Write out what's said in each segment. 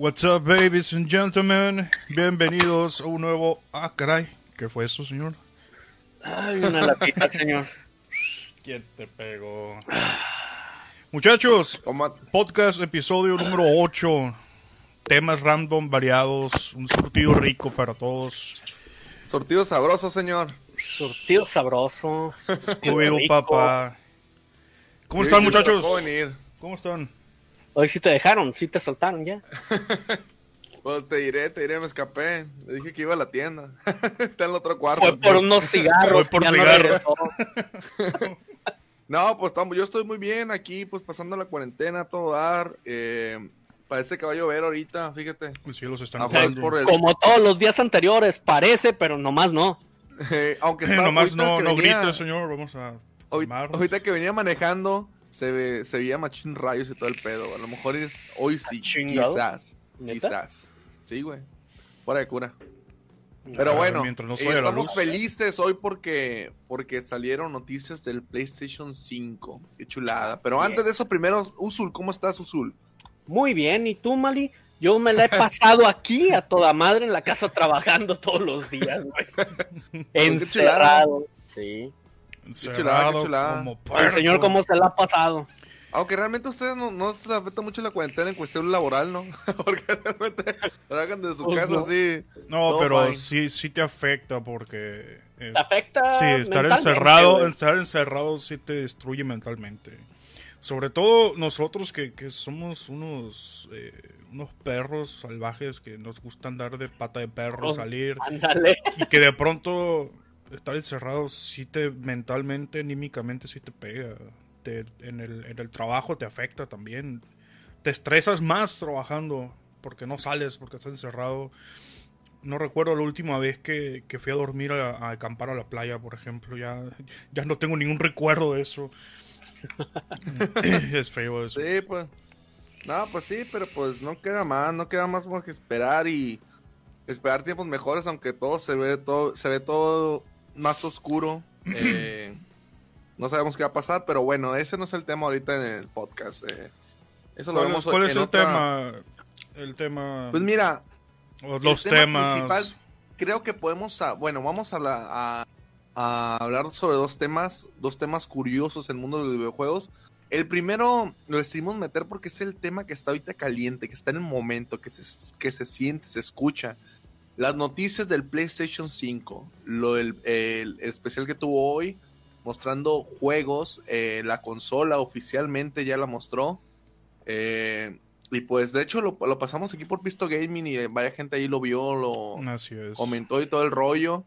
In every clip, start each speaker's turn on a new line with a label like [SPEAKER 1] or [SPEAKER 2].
[SPEAKER 1] What's up, babies and gentlemen? Bienvenidos a un nuevo. Ah, caray. ¿Qué fue eso, señor?
[SPEAKER 2] Ay, una latita, señor.
[SPEAKER 1] ¿Quién te pegó? Muchachos, podcast episodio número 8. Temas random, variados, un surtido rico para todos.
[SPEAKER 3] Sortido sabroso, señor.
[SPEAKER 2] Surtido sabroso.
[SPEAKER 1] Scooby-Doo,
[SPEAKER 2] rico.
[SPEAKER 1] papá. ¿Cómo están, muchachos? ¿Cómo están?
[SPEAKER 2] Hoy sí te dejaron, sí te soltaron ya.
[SPEAKER 3] Pues te diré, te diré, me escapé. Le dije que iba a la tienda. Está en el otro cuarto.
[SPEAKER 2] Fue por unos cigarros.
[SPEAKER 1] Fue por
[SPEAKER 2] no
[SPEAKER 1] cigarros.
[SPEAKER 2] regresó.
[SPEAKER 3] No, pues estamos, yo estoy muy bien aquí, pues pasando la cuarentena, todo dar. Eh, parece que va a llover ahorita, fíjate.
[SPEAKER 1] Los cielos están
[SPEAKER 3] Ah, pues, el-
[SPEAKER 2] Como todos los días anteriores, parece, pero nomás no.
[SPEAKER 3] Eh, aunque está,
[SPEAKER 1] Nomás
[SPEAKER 3] ahorita
[SPEAKER 1] no, no
[SPEAKER 3] venía-
[SPEAKER 1] grites, señor. Vamos a.
[SPEAKER 3] Ahorita que venía manejando, se, ve, se veía machín rayos y todo el pedo. A lo mejor es- hoy sí,
[SPEAKER 2] chingado?
[SPEAKER 3] quizás.
[SPEAKER 2] ¿Neta?
[SPEAKER 3] Quizás. Sí, güey. Fuera de cura. Pero
[SPEAKER 1] Ah,
[SPEAKER 3] bueno,
[SPEAKER 1] mientras no
[SPEAKER 3] eh, estamos
[SPEAKER 1] luz.
[SPEAKER 3] felices hoy porque, porque salieron noticias del PlayStation 5. Qué chulada. Pero
[SPEAKER 2] Bien.
[SPEAKER 3] antes de eso, primero, Usul, ¿cómo estás, Usul?
[SPEAKER 2] Muy bien, ¿y tú, Mali? Yo me la he pasado aquí a toda madre en la casa trabajando todos los días, güey. Encerrado. Sí.
[SPEAKER 1] Encerrado
[SPEAKER 3] chulada.
[SPEAKER 1] como
[SPEAKER 2] El señor. ¿cómo se la ha pasado?
[SPEAKER 3] Aunque realmente a ustedes no, no se les afecta mucho la cuarentena en cuestión laboral, ¿no? porque realmente trabajan de su
[SPEAKER 2] Pues
[SPEAKER 3] casa
[SPEAKER 2] no.
[SPEAKER 3] así.
[SPEAKER 1] No, pero
[SPEAKER 3] fine.
[SPEAKER 1] sí, sí te afecta porque... eh,
[SPEAKER 2] ¿Te afecta?
[SPEAKER 1] sí, estar encerrado, estar encerrado sí te destruye mentalmente. Sobre todo nosotros que, que somos unos, eh, unos perros salvajes que nos gusta andar de pata de perro,
[SPEAKER 2] Oh.
[SPEAKER 1] salir
[SPEAKER 2] Ándale.
[SPEAKER 1] y que de pronto estar encerrado sí te mentalmente, anímicamente sí te pega. Te- en, el, en el trabajo te afecta también. Te estresas más trabajando porque no sales, porque estás encerrado. No recuerdo la última vez que, que fui a dormir a, a acampar a la playa, por ejemplo. Ya, ya no tengo ningún recuerdo de eso. es feo eso.
[SPEAKER 3] Sí, pues. No, pues sí, pero pues no queda más, no queda más más que esperar y esperar tiempos mejores, aunque todo se ve todo, se ve todo más oscuro. Eh, no sabemos qué va a pasar, pero bueno, ese no es el tema ahorita en el podcast. eh. Eso lo
[SPEAKER 1] ¿Cuál,
[SPEAKER 3] vemos
[SPEAKER 1] cuál es el
[SPEAKER 3] otra-
[SPEAKER 1] tema? El tema.
[SPEAKER 3] Pues mira,
[SPEAKER 1] los
[SPEAKER 3] el tema
[SPEAKER 1] temas.
[SPEAKER 3] principal, creo que podemos, a- bueno, vamos a, la- a- a hablar sobre dos temas, dos temas curiosos en el mundo de los videojuegos. El primero lo decidimos meter porque es el tema que está ahorita caliente, que está en el momento, que se, que se siente, se escucha. Las noticias del PlayStation 5, lo del el especial que tuvo hoy, mostrando juegos, eh, la consola oficialmente ya la mostró. Eh, y pues de hecho lo, lo pasamos aquí por Pisto Gaming y varias gente ahí lo vio, lo
[SPEAKER 1] Así es.
[SPEAKER 3] comentó y todo el rollo.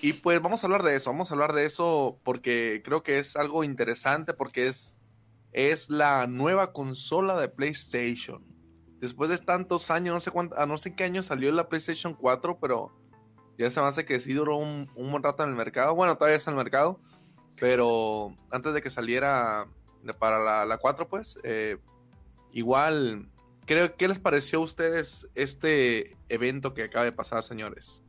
[SPEAKER 3] Y pues vamos a hablar de eso, vamos a hablar de eso porque creo que es algo interesante porque es, es la nueva consola de PlayStation. Después de tantos años, no sé cuánto, a no sé qué año salió la PlayStation 4, pero ya se me hace que sí duró un, un buen rato en el mercado. Bueno, todavía está en el mercado, pero antes de que saliera de- para la, la 4, pues, eh, igual, creo, ¿qué les pareció a ustedes este evento que acaba de pasar, señores?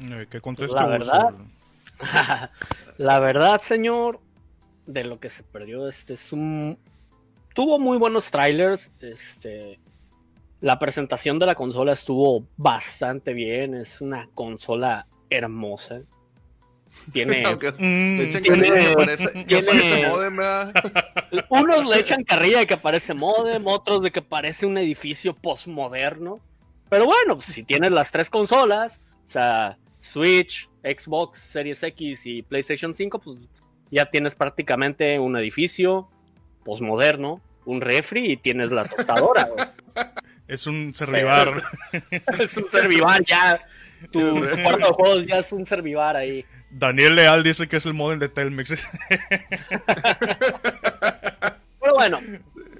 [SPEAKER 1] Eh, que conteste
[SPEAKER 2] La verdad. La verdad, señor, de lo que se perdió, este es un. Tuvo muy buenos trailers. Este. La presentación de la consola estuvo bastante bien. Es una consola hermosa. Tiene.
[SPEAKER 3] Aunque
[SPEAKER 1] Mm,
[SPEAKER 3] le echan
[SPEAKER 2] tiene-
[SPEAKER 3] carrilla que parece, que
[SPEAKER 2] tiene-
[SPEAKER 3] parece modem, ¿verdad?
[SPEAKER 2] Unos le echan carrilla de que parece modem, otros de que parece un edificio postmoderno. Pero bueno, pues, si tienes las tres consolas, o sea, Switch, Xbox, Series X y PlayStation 5, pues ya tienes prácticamente un edificio postmoderno, un refri y tienes la tostadora.
[SPEAKER 1] es un servivar.
[SPEAKER 2] es un servivar ya. Tu, tu cuarto de juegos ya es un servivar ahí.
[SPEAKER 1] Daniel Leal dice que es el modem de Telmex.
[SPEAKER 2] Pero bueno,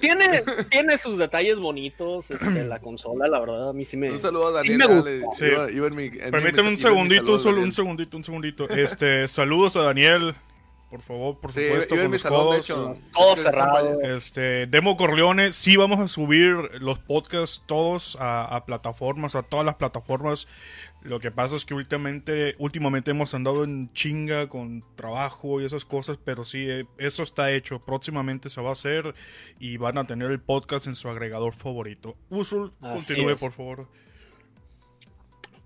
[SPEAKER 2] tiene, tiene sus detalles bonitos este, la consola, la verdad, a mí sí me...
[SPEAKER 3] Un saludo a
[SPEAKER 2] sí
[SPEAKER 3] Daniel.
[SPEAKER 2] me
[SPEAKER 3] Ale,
[SPEAKER 2] gustó.
[SPEAKER 1] Sí.
[SPEAKER 3] iba- iba en mi- en mi-
[SPEAKER 1] Permíteme un segundito, solo un segundito, un segundito. Este, saludos a Daniel. Por favor, por
[SPEAKER 3] Sí,
[SPEAKER 1] supuesto,
[SPEAKER 3] yo en
[SPEAKER 1] con
[SPEAKER 3] mi
[SPEAKER 1] los
[SPEAKER 3] salón, de
[SPEAKER 1] codos.
[SPEAKER 3] hecho.
[SPEAKER 2] Todo cerrado.
[SPEAKER 1] Este, Demo Corleone, sí vamos a subir los podcasts todos a, a plataformas, a todas las plataformas. Lo que pasa es que últimamente, últimamente hemos andado en chinga con trabajo y esas cosas, pero sí, eh, eso está hecho. Próximamente se va a hacer y van a tener el podcast en su agregador favorito. Usul,
[SPEAKER 2] Así
[SPEAKER 1] continúe,
[SPEAKER 2] es.
[SPEAKER 1] por favor.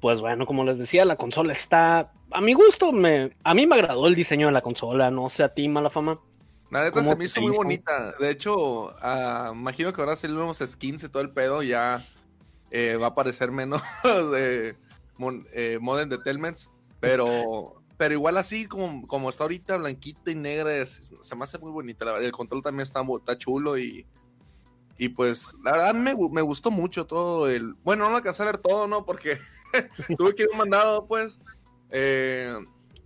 [SPEAKER 2] Pues bueno, como les decía, la consola está. A mi gusto, me, a mí me agradó el diseño de la consola. No sé a ti, mala fama.
[SPEAKER 3] La neta
[SPEAKER 2] ¿Cómo
[SPEAKER 3] se me hizo muy bonita. De hecho, ah, imagino que ahora salir nuevos skins y todo el pedo. Ya eh, va a aparecer menos de mon- eh, Modern Detelments. Pero, pero igual así como, como está ahorita, blanquita y negra, es- se me hace muy bonita. La el control también está, está chulo y. Y pues, la verdad me, me gustó mucho todo el. Bueno, no lo alcancé a ver todo, ¿no? Porque tuve que ir un mandado, pues. Eh,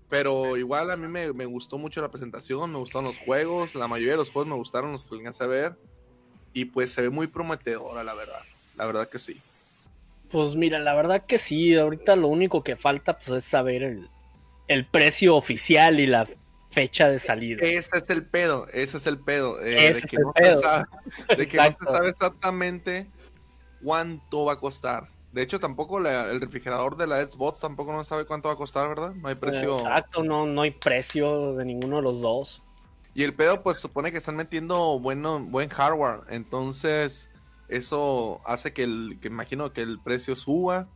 [SPEAKER 3] pero igual a mí me, me gustó mucho la presentación, me gustaron los juegos, la mayoría de los juegos me gustaron los que alcancé a ver. Y pues se ve muy prometedora, la verdad. La verdad que sí.
[SPEAKER 2] Pues mira, la verdad que sí. Ahorita lo único que falta pues, es saber el, el precio oficial y la fecha de salida.
[SPEAKER 3] Ese es el pedo, ese es el pedo. eh,
[SPEAKER 2] Ese
[SPEAKER 3] de
[SPEAKER 2] es
[SPEAKER 3] que,
[SPEAKER 2] el
[SPEAKER 3] no
[SPEAKER 2] pedo.
[SPEAKER 3] Se sabe, de que no se sabe exactamente cuánto va a costar. De hecho, tampoco la- el refrigerador de la Xbox tampoco no sabe cuánto va a costar, ¿verdad? No hay precio.
[SPEAKER 2] Exacto, no, no hay precio de ninguno de los dos.
[SPEAKER 3] Y el pedo, pues supone que están metiendo bueno, buen hardware. Entonces, eso hace que el, que imagino que el precio suba.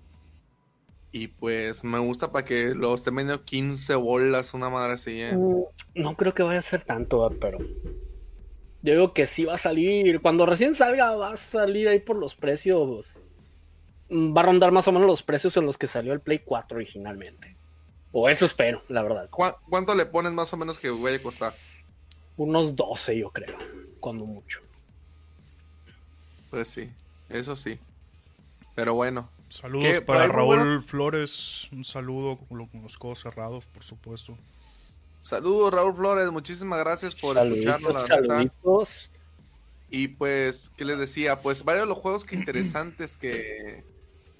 [SPEAKER 3] Y pues me gusta para que lo estén vendiendo 15 bolas, una madre así. ¿eh?
[SPEAKER 2] Mm, No creo que vaya a ser tanto, pero yo digo que sí va a salir. Cuando recién salga, va a salir ahí por los precios. Va a rondar más o menos los precios en los que salió el Play 4 originalmente. O eso espero, la verdad.
[SPEAKER 3] ¿Cuá- ¿Cuánto le pones más o menos que vaya a costar?
[SPEAKER 2] Unos 12, yo creo, cuando mucho.
[SPEAKER 3] Pues sí, eso sí. Pero bueno,
[SPEAKER 1] Saludos
[SPEAKER 3] ¿Qué?
[SPEAKER 1] para Raúl
[SPEAKER 3] bueno.
[SPEAKER 1] Flores. Un saludo con, lo- con los codos cerrados, por supuesto.
[SPEAKER 3] saludos Raúl Flores, muchísimas gracias por escucharnos, la
[SPEAKER 2] saluditos.
[SPEAKER 3] Y pues, ¿qué les decía? Pues varios de los juegos que interesantes que,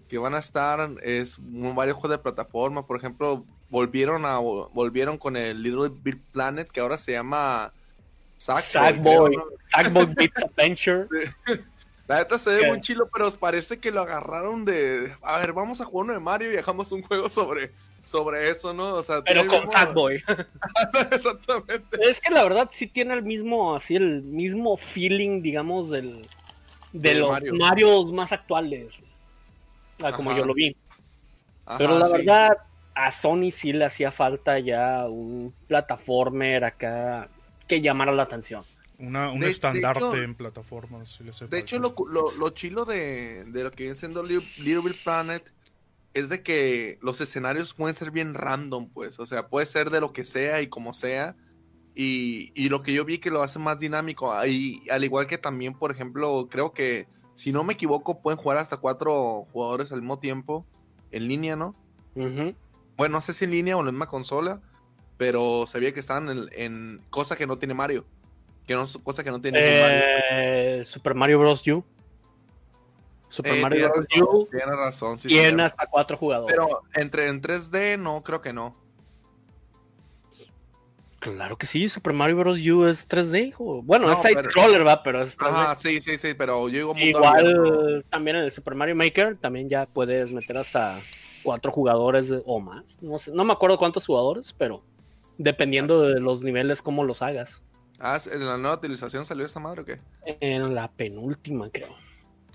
[SPEAKER 3] que van a estar es un- varios juegos de plataforma. Por ejemplo, volvieron a volvieron con el Little Big Planet, que ahora se llama Sackboy,
[SPEAKER 2] Sackboy, Beats Adventure.
[SPEAKER 3] La neta se ve
[SPEAKER 2] ¿Qué?
[SPEAKER 3] muy chilo, pero parece que lo agarraron de. A ver, vamos a jugar uno de Mario y dejamos un juego sobre, sobre eso, ¿no? O sea,
[SPEAKER 2] Pero con
[SPEAKER 3] mismo-
[SPEAKER 2] Sackboy.
[SPEAKER 3] Exactamente.
[SPEAKER 2] Es que la verdad sí tiene el mismo, así el mismo feeling, digamos, del, de
[SPEAKER 3] De
[SPEAKER 2] los
[SPEAKER 3] Mario.
[SPEAKER 2] Marios más actuales. Ah, como
[SPEAKER 3] Ajá.
[SPEAKER 2] yo lo vi.
[SPEAKER 3] Ajá,
[SPEAKER 2] Pero la
[SPEAKER 3] sí.
[SPEAKER 2] verdad, a Sony sí le hacía falta ya un plataformer acá que llamara la atención.
[SPEAKER 1] Una, un
[SPEAKER 3] De- de
[SPEAKER 1] estandarte
[SPEAKER 3] hecho-
[SPEAKER 1] en plataformas. si le hace
[SPEAKER 3] De hecho, lo, lo, lo chilo de, de lo que viene siendo Little, Little Big Planet es de que los escenarios pueden ser bien random, pues. O sea, puede ser de lo que sea y como sea. Y, y lo que yo vi que lo hace más dinámico. Y al igual que también, por ejemplo, creo que, si no me equivoco, pueden jugar hasta cuatro jugadores al mismo tiempo en línea, ¿no? Bueno, no sé si en línea o en la misma consola, pero sabía que estaban en, en cosa que no tiene Mario. Que no, cosa que no tiene Mario.
[SPEAKER 2] Eh, Super Mario Bros. U. Super
[SPEAKER 3] Eh,
[SPEAKER 2] Mario Bros.
[SPEAKER 3] razón,
[SPEAKER 2] U
[SPEAKER 3] tiene razón, sí,
[SPEAKER 2] tiene hasta cuatro jugadores.
[SPEAKER 3] Pero entre en 3D, no, creo que no.
[SPEAKER 2] Claro que sí, Super Mario Bros. U es 3D, hijo. Bueno,
[SPEAKER 3] No,
[SPEAKER 2] es side
[SPEAKER 3] pero-
[SPEAKER 2] scroller, va, pero es 3D.
[SPEAKER 3] Ajá, sí, sí, sí, pero yo digo abierto.
[SPEAKER 2] Igual también en el Super Mario Maker también ya puedes meter hasta cuatro jugadores o más. No sé, no me acuerdo cuántos jugadores, pero dependiendo de los niveles cómo los hagas.
[SPEAKER 3] Ah, ¿en la nueva utilización salió esa madre o qué?
[SPEAKER 2] En la penúltima, creo.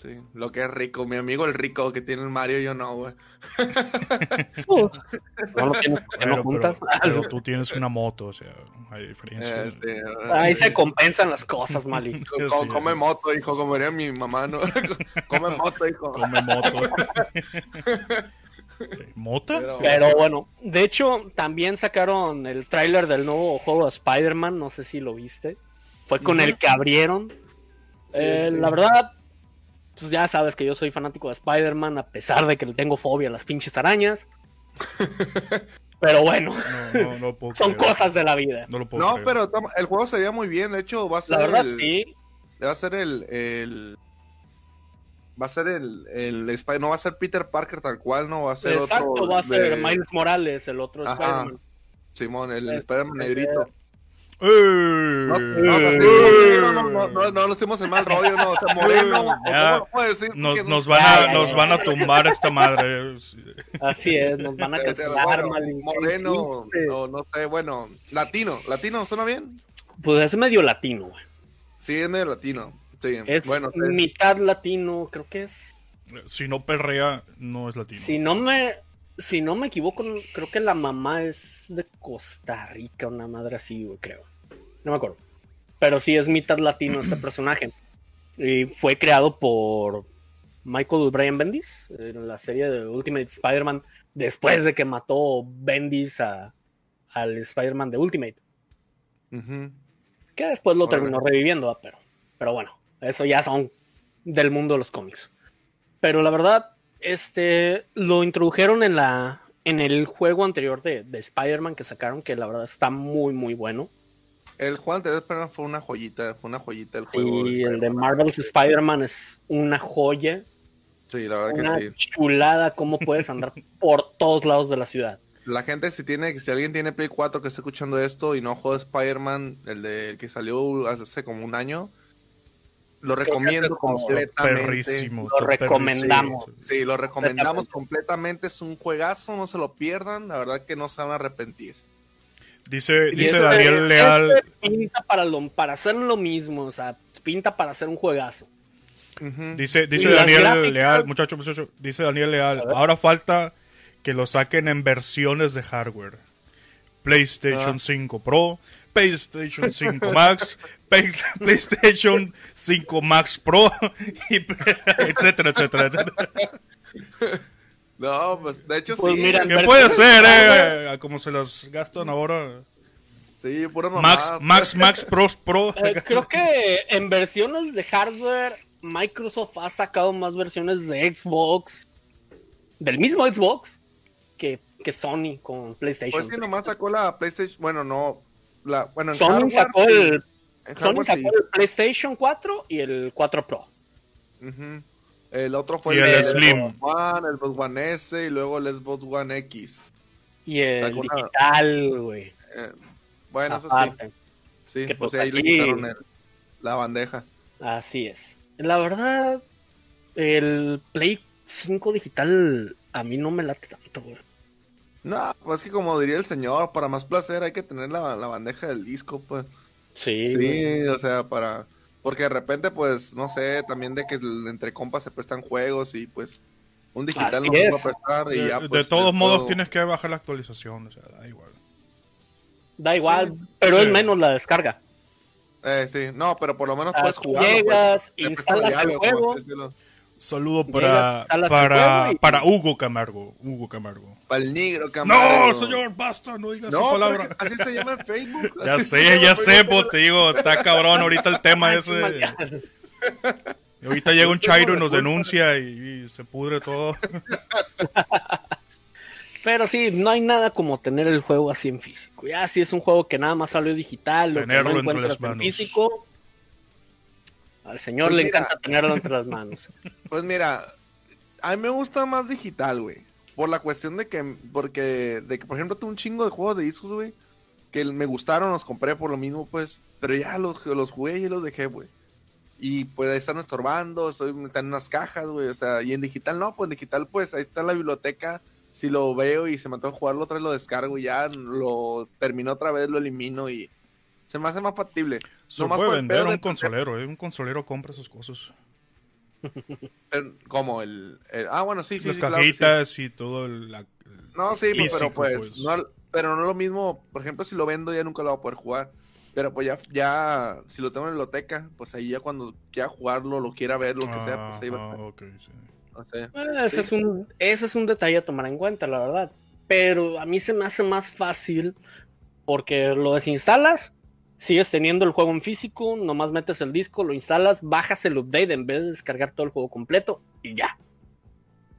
[SPEAKER 3] Sí, lo que es rico. Mi amigo el rico que tiene el Mario, yo no, güey.
[SPEAKER 2] no lo tienes no
[SPEAKER 1] Pero,
[SPEAKER 2] juntas.
[SPEAKER 1] pero- pero tú tienes una moto, o sea, hay diferencia.
[SPEAKER 3] Este,
[SPEAKER 2] Ahí se compensan las cosas, Mali.
[SPEAKER 3] co-
[SPEAKER 1] Sí.
[SPEAKER 3] Come moto, hijo, como diría mi mamá, ¿no? come moto, hijo.
[SPEAKER 1] Come moto. ¿Mota?
[SPEAKER 3] Pero-
[SPEAKER 2] bueno, de hecho, también sacaron el tráiler del nuevo juego de Spider-Man, no sé si lo viste. Fue con el que abrieron.
[SPEAKER 3] Sí,
[SPEAKER 2] Eh,
[SPEAKER 3] sí.
[SPEAKER 2] La verdad, pues ya sabes que yo soy fanático de Spider-Man, a pesar de que le tengo fobia a las pinches arañas. Pero bueno,
[SPEAKER 1] No, no, no puedo
[SPEAKER 2] son
[SPEAKER 1] creer.
[SPEAKER 2] cosas de la vida.
[SPEAKER 1] No lo puedo
[SPEAKER 3] pero el juego se veía muy bien. De hecho, va a ser.
[SPEAKER 2] La verdad,
[SPEAKER 3] el-
[SPEAKER 2] sí.
[SPEAKER 3] Va a ser el. el- va a ser el, el Spy- No va a ser Peter Parker tal cual, no va a ser
[SPEAKER 2] Exacto,
[SPEAKER 3] otro.
[SPEAKER 2] va a ser
[SPEAKER 3] de-
[SPEAKER 2] Miles Morales, el otro. Spider-Man.
[SPEAKER 3] Simón, el
[SPEAKER 2] Este,
[SPEAKER 3] Spider-Man negrito. No nos hemos el mal rollo, no. O Moreno, ¿cómo decir?
[SPEAKER 1] Nos, van a, tumbar esta madre.
[SPEAKER 2] Así es, nos van a cancelar,
[SPEAKER 3] bueno, Moreno, no, no sé, bueno, latino, latino, ¿suena bien?
[SPEAKER 2] Pues es medio latino, güey.
[SPEAKER 3] Sí, es medio latino.
[SPEAKER 2] Es
[SPEAKER 3] bueno,
[SPEAKER 2] mitad latino, creo que es.
[SPEAKER 1] Si no perrea, no es latino.
[SPEAKER 2] Si no me si no me equivoco, creo que la mamá es de Costa Rica, una madre así, güey, creo. No me acuerdo. Pero sí es mitad latino este personaje. Y fue creado por Michael Brian Bendis en la serie de Ultimate Spider-Man después de que mató Bendis a, al Spider-Man de Ultimate. Que después lo terminó reviviendo, ¿va? pero, pero bueno, eso ya son del mundo de los cómics. Pero la verdad, este lo introdujeron en la en el juego anterior de, de Spider-Man que sacaron, que la verdad está muy, muy bueno.
[SPEAKER 3] El juego anterior pero fue una joyita, fue una joyita el juego.
[SPEAKER 2] Y el de Marvel's Spider-Man es una joya,
[SPEAKER 3] Sí, la verdad
[SPEAKER 2] una
[SPEAKER 3] que sí.
[SPEAKER 2] chulada, cómo puedes andar por todos lados de la ciudad.
[SPEAKER 3] La gente, si tiene, si alguien tiene Play 4 que está escuchando esto y no juega Spider-Man, el, de, el que salió hace como un año, lo recomiendo completamente.
[SPEAKER 1] Perrísimo.
[SPEAKER 2] Lo recomendamos.
[SPEAKER 1] perrísimo.
[SPEAKER 3] Sí, lo recomendamos
[SPEAKER 2] Completamente.
[SPEAKER 3] Es un juegazo, no se lo pierdan. La verdad que no se van a arrepentir.
[SPEAKER 1] Dice, dice Daniel
[SPEAKER 2] Este
[SPEAKER 1] Leal.
[SPEAKER 2] pinta para, lo, para hacer lo mismo, o sea, pinta para hacer un juegazo.
[SPEAKER 1] Dice, dice Daniel
[SPEAKER 2] gráficas-
[SPEAKER 1] Leal, muchacho, muchacho, dice Daniel Leal, ahora falta que lo saquen en versiones de hardware. PlayStation
[SPEAKER 3] Ah.
[SPEAKER 1] 5 Pro, PlayStation 5 Max, Play- PlayStation 5 Max Pro, y, etcétera, etcétera, etcétera.
[SPEAKER 3] No, pues de hecho
[SPEAKER 2] Pues
[SPEAKER 3] sí.
[SPEAKER 2] mira,
[SPEAKER 1] ¿Qué
[SPEAKER 2] Versiones
[SPEAKER 1] puede ser, eh? A Como se las gastan ahora.
[SPEAKER 3] Sí, pura mamá.
[SPEAKER 1] Max, Max, Max Pro Pro.
[SPEAKER 2] Eh, creo que en versiones de hardware, Microsoft ha sacado más versiones de Xbox, del mismo Xbox, que, que Sony con PlayStation.
[SPEAKER 3] Pues sí, nomás sacó la PlayStation. Bueno, no. La, bueno, en
[SPEAKER 2] Sony
[SPEAKER 3] hardware,
[SPEAKER 2] sacó, el,
[SPEAKER 3] En
[SPEAKER 2] Sony
[SPEAKER 3] hardware,
[SPEAKER 2] sacó
[SPEAKER 3] sí.
[SPEAKER 2] el PlayStation 4 y el 4 Pro.
[SPEAKER 3] El otro fue
[SPEAKER 1] Y
[SPEAKER 3] el,
[SPEAKER 1] el Slim.
[SPEAKER 3] Xbox One, el Xbox One S y luego el Xbox One X.
[SPEAKER 2] Y el
[SPEAKER 3] Sacó
[SPEAKER 2] digital, güey.
[SPEAKER 3] Eh, bueno, eso sí.
[SPEAKER 2] aparte.
[SPEAKER 3] Sí,
[SPEAKER 2] que
[SPEAKER 3] pues
[SPEAKER 2] pues
[SPEAKER 3] ahí le quitaron el- la bandeja.
[SPEAKER 2] Así es. La verdad, el Play 5 digital a mí no me late tanto, güey.
[SPEAKER 3] No, pues que como diría el señor, para más placer hay que tener la, la bandeja del disco, pues.
[SPEAKER 2] Sí.
[SPEAKER 3] Sí, o sea, para... Porque de repente, pues, no sé, también de que entre compas se prestan juegos y pues un digital
[SPEAKER 2] Así
[SPEAKER 3] no se
[SPEAKER 2] es.
[SPEAKER 3] puede prestar y
[SPEAKER 1] De,
[SPEAKER 3] ya,
[SPEAKER 1] de
[SPEAKER 3] pues,
[SPEAKER 1] todos modos
[SPEAKER 3] todo.
[SPEAKER 1] tienes que bajar la actualización, o sea, da igual.
[SPEAKER 2] Da igual, pero
[SPEAKER 1] Sí.
[SPEAKER 2] es menos la descarga.
[SPEAKER 3] Eh, sí, no, pero por lo menos puedes jugar.
[SPEAKER 2] llegas, instalas el juego.
[SPEAKER 1] Saludo para, para, para Hugo Camargo. Hugo Camargo.
[SPEAKER 3] Para el negro,
[SPEAKER 1] No,
[SPEAKER 3] camarero.
[SPEAKER 1] señor, basta, no digas
[SPEAKER 3] No,
[SPEAKER 1] esa palabra.
[SPEAKER 3] así se llama en Facebook.
[SPEAKER 1] Ya
[SPEAKER 3] así
[SPEAKER 1] sé, ya
[SPEAKER 3] en
[SPEAKER 1] sé, pues te digo, está cabrón ahorita el tema ese. Y ahorita llega un chairo y nos denuncia y, y se pudre todo.
[SPEAKER 2] Pero sí, no hay nada como tener el juego así en físico. Ya si es un juego que nada más salió digital, que
[SPEAKER 1] Tenerlo
[SPEAKER 2] no
[SPEAKER 1] entre las
[SPEAKER 2] en
[SPEAKER 1] manos.
[SPEAKER 2] físico, al señor
[SPEAKER 3] Pues
[SPEAKER 2] le
[SPEAKER 3] mira.
[SPEAKER 2] encanta tenerlo entre las manos.
[SPEAKER 3] Pues mira, a mí me gusta más digital, güey. Por la cuestión de que, porque, de que, por ejemplo, tengo un chingo de juegos de discos, güey, que me gustaron, los compré por lo mismo, pues, pero ya los, los jugué y los dejé, güey. Y pues ahí están estorbando, están en unas cajas, güey, o sea, y en digital no, pues en digital, pues ahí está la biblioteca. Si lo veo y se me antoja jugarlo otra vez, lo descargo y ya lo termino otra vez, lo elimino y se me hace más factible.
[SPEAKER 1] Se
[SPEAKER 3] Nomás
[SPEAKER 1] puede vender a un consolero, ¿eh? Un consolero compra esas cosas.
[SPEAKER 3] Como el, el- Ah, bueno, sí, sí,
[SPEAKER 1] Las
[SPEAKER 3] sí, claro
[SPEAKER 1] y todo el... la- el-
[SPEAKER 3] No, sí, pues, pero
[SPEAKER 1] físico,
[SPEAKER 3] pues,
[SPEAKER 1] pues.
[SPEAKER 3] No, pero no es lo mismo, por ejemplo, si lo vendo ya nunca lo voy a poder jugar. Pero pues ya, ya, si lo tengo en la biblioteca, pues ahí ya cuando quiera jugarlo, lo quiera ver, lo que sea, pues ahí va a
[SPEAKER 1] Ah,
[SPEAKER 3] estar.
[SPEAKER 1] ok, sí.
[SPEAKER 3] No.
[SPEAKER 2] Eh, ese,
[SPEAKER 3] Sí.
[SPEAKER 2] es un, ese es un detalle a tomar en cuenta, la verdad. Pero a mí se me hace más fácil porque lo desinstalas, sigues teniendo el juego en físico, nomás metes el disco, lo instalas, bajas el update en vez de descargar todo el juego completo y ya.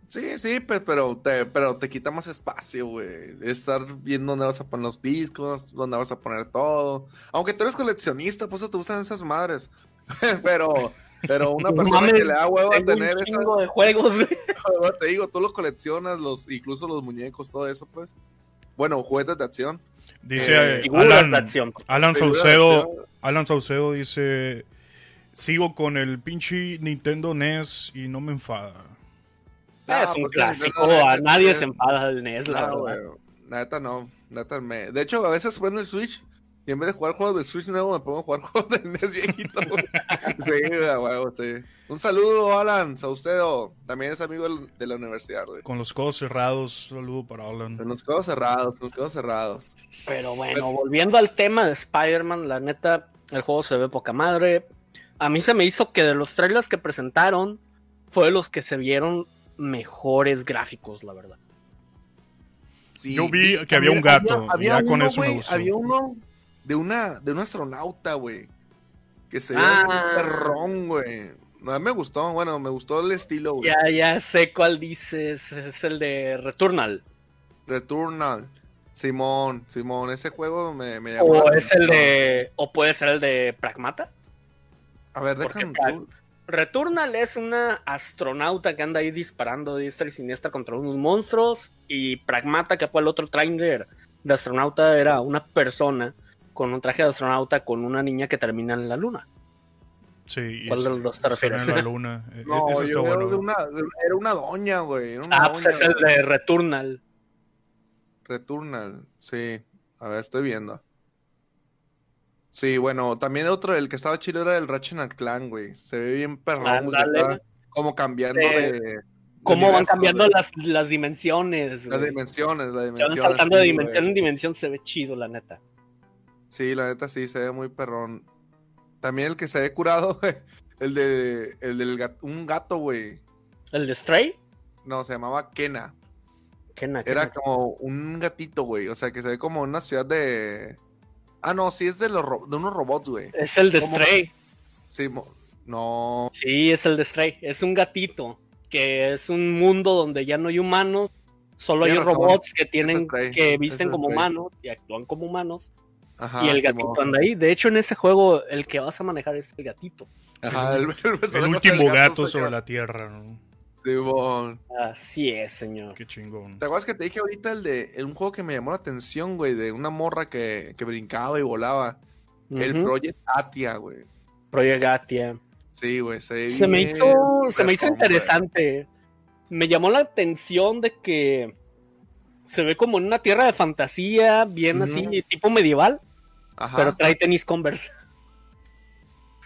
[SPEAKER 3] Sí, sí, pero te, pero te quita más espacio, güey. Estar viendo dónde vas a poner los discos, dónde vas a poner todo. Aunque tú eres coleccionista, pues eso te gustan esas madres. pero, pero una persona que le da huevo a tener
[SPEAKER 2] un de juegos, güey.
[SPEAKER 3] te digo, tú los coleccionas, los, incluso los muñecos, todo eso, pues. Bueno, juguetes de acción.
[SPEAKER 1] Dice
[SPEAKER 3] Eh,
[SPEAKER 1] Alan. Alan Saucedo. Alan Saucedo dice, sigo con el pinche Nintendo NES y no me enfada.
[SPEAKER 3] Ah,
[SPEAKER 2] es un clásico, a
[SPEAKER 3] NES
[SPEAKER 2] nadie se enfada del NES, la verdad.
[SPEAKER 3] neta no. neta me... De hecho, a veces prendo el Switch y en vez de jugar juegos de Switch nuevo, me pongo a jugar juegos de NES viejito. güey. sí, güey, sí. Un saludo, Alan Saucedo. También es amigo de la universidad, güey.
[SPEAKER 1] Con los codos cerrados, saludo para Alan.
[SPEAKER 3] Con los juegos cerrados, con los juegos cerrados.
[SPEAKER 2] Pero bueno, volviendo al tema de Spider-Man, la neta, el juego se ve poca madre. A mí se me hizo que de los trailers que presentaron, fue de los que se vieron mejores gráficos, la verdad.
[SPEAKER 3] Sí,
[SPEAKER 1] Yo vi que había un gato, y ya con eso me
[SPEAKER 3] güey,
[SPEAKER 1] gustó.
[SPEAKER 3] Había uno de una de un astronauta, güey. Que se ve
[SPEAKER 2] Ah.
[SPEAKER 3] perrón, güey. No, me gustó, bueno, me gustó el estilo, güey.
[SPEAKER 2] Ya, ya sé cuál dices, es el de Returnal.
[SPEAKER 3] Returnal. Simón, Simón, ese juego me, me llamó.
[SPEAKER 2] O es el de. O puede ser el de Pragmata.
[SPEAKER 3] A ver, déjame.
[SPEAKER 2] Returnal es una astronauta que anda ahí disparando diestra y siniestra contra unos monstruos. Y Pragmata, que fue el otro trailer de astronauta, era una persona con un traje de astronauta con una niña que termina en la luna.
[SPEAKER 1] Sí,
[SPEAKER 2] ¿Cuál de
[SPEAKER 1] es-
[SPEAKER 2] los te refieres?
[SPEAKER 1] en la luna. Eh,
[SPEAKER 3] No,
[SPEAKER 1] Eso
[SPEAKER 3] yo veo
[SPEAKER 1] bueno.
[SPEAKER 3] de una, de- era una doña, güey. Era una
[SPEAKER 2] Ah, pues es el de Returnal.
[SPEAKER 3] Returnal, sí. A ver, estoy viendo. Sí, bueno, también otro, el que estaba chido era el Ratchet and Clank, güey. Se ve bien perrón, como cambiando
[SPEAKER 2] Sí.
[SPEAKER 3] de,
[SPEAKER 2] Cómo van cambiando
[SPEAKER 3] güey.
[SPEAKER 2] las, las dimensiones.
[SPEAKER 3] Las
[SPEAKER 2] güey.
[SPEAKER 3] dimensiones, las dimensiones.
[SPEAKER 2] saltando de dimensión
[SPEAKER 3] güey.
[SPEAKER 2] en dimensión, se ve chido, la neta.
[SPEAKER 3] Sí, la neta sí, se ve muy perrón. También el que se ve curado, güey, el de, el del gat- un gato, güey.
[SPEAKER 2] ¿El de Stray?
[SPEAKER 3] No, se llamaba Kena.
[SPEAKER 2] ¿Qué na- qué
[SPEAKER 3] Era como un gatito, güey. O sea, que se ve como una ciudad de... Ah, no, sí, es de, los de unos robots, güey.
[SPEAKER 2] Es el de. Stray.
[SPEAKER 3] Sí, no.
[SPEAKER 2] Sí, es el de Stray. Es un gatito. Que es un mundo donde ya no hay humanos. Solo hay robots que tienen que visten como humanos y actúan como humanos.
[SPEAKER 3] Ajá,
[SPEAKER 2] y el gatito anda ahí. De hecho, en ese juego, el que vas a manejar es el gatito.
[SPEAKER 3] Ajá, el, el
[SPEAKER 1] El último gato sobre la tierra, ¿no?
[SPEAKER 3] Simón.
[SPEAKER 2] Así es, señor.
[SPEAKER 1] Qué chingón.
[SPEAKER 3] ¿Te acuerdas que te dije ahorita el de el- un juego que me llamó la atención, güey? De una morra que, que brincaba y volaba. El. Project Atia, güey.
[SPEAKER 2] Project Gatia.
[SPEAKER 3] Sí, güey. Se,
[SPEAKER 2] Se me hizo, se me hizo
[SPEAKER 3] güey.
[SPEAKER 2] interesante. Me llamó la atención de que se ve como en una tierra de fantasía, bien así, tipo medieval,
[SPEAKER 3] Ajá.
[SPEAKER 2] pero trae tenis Converse.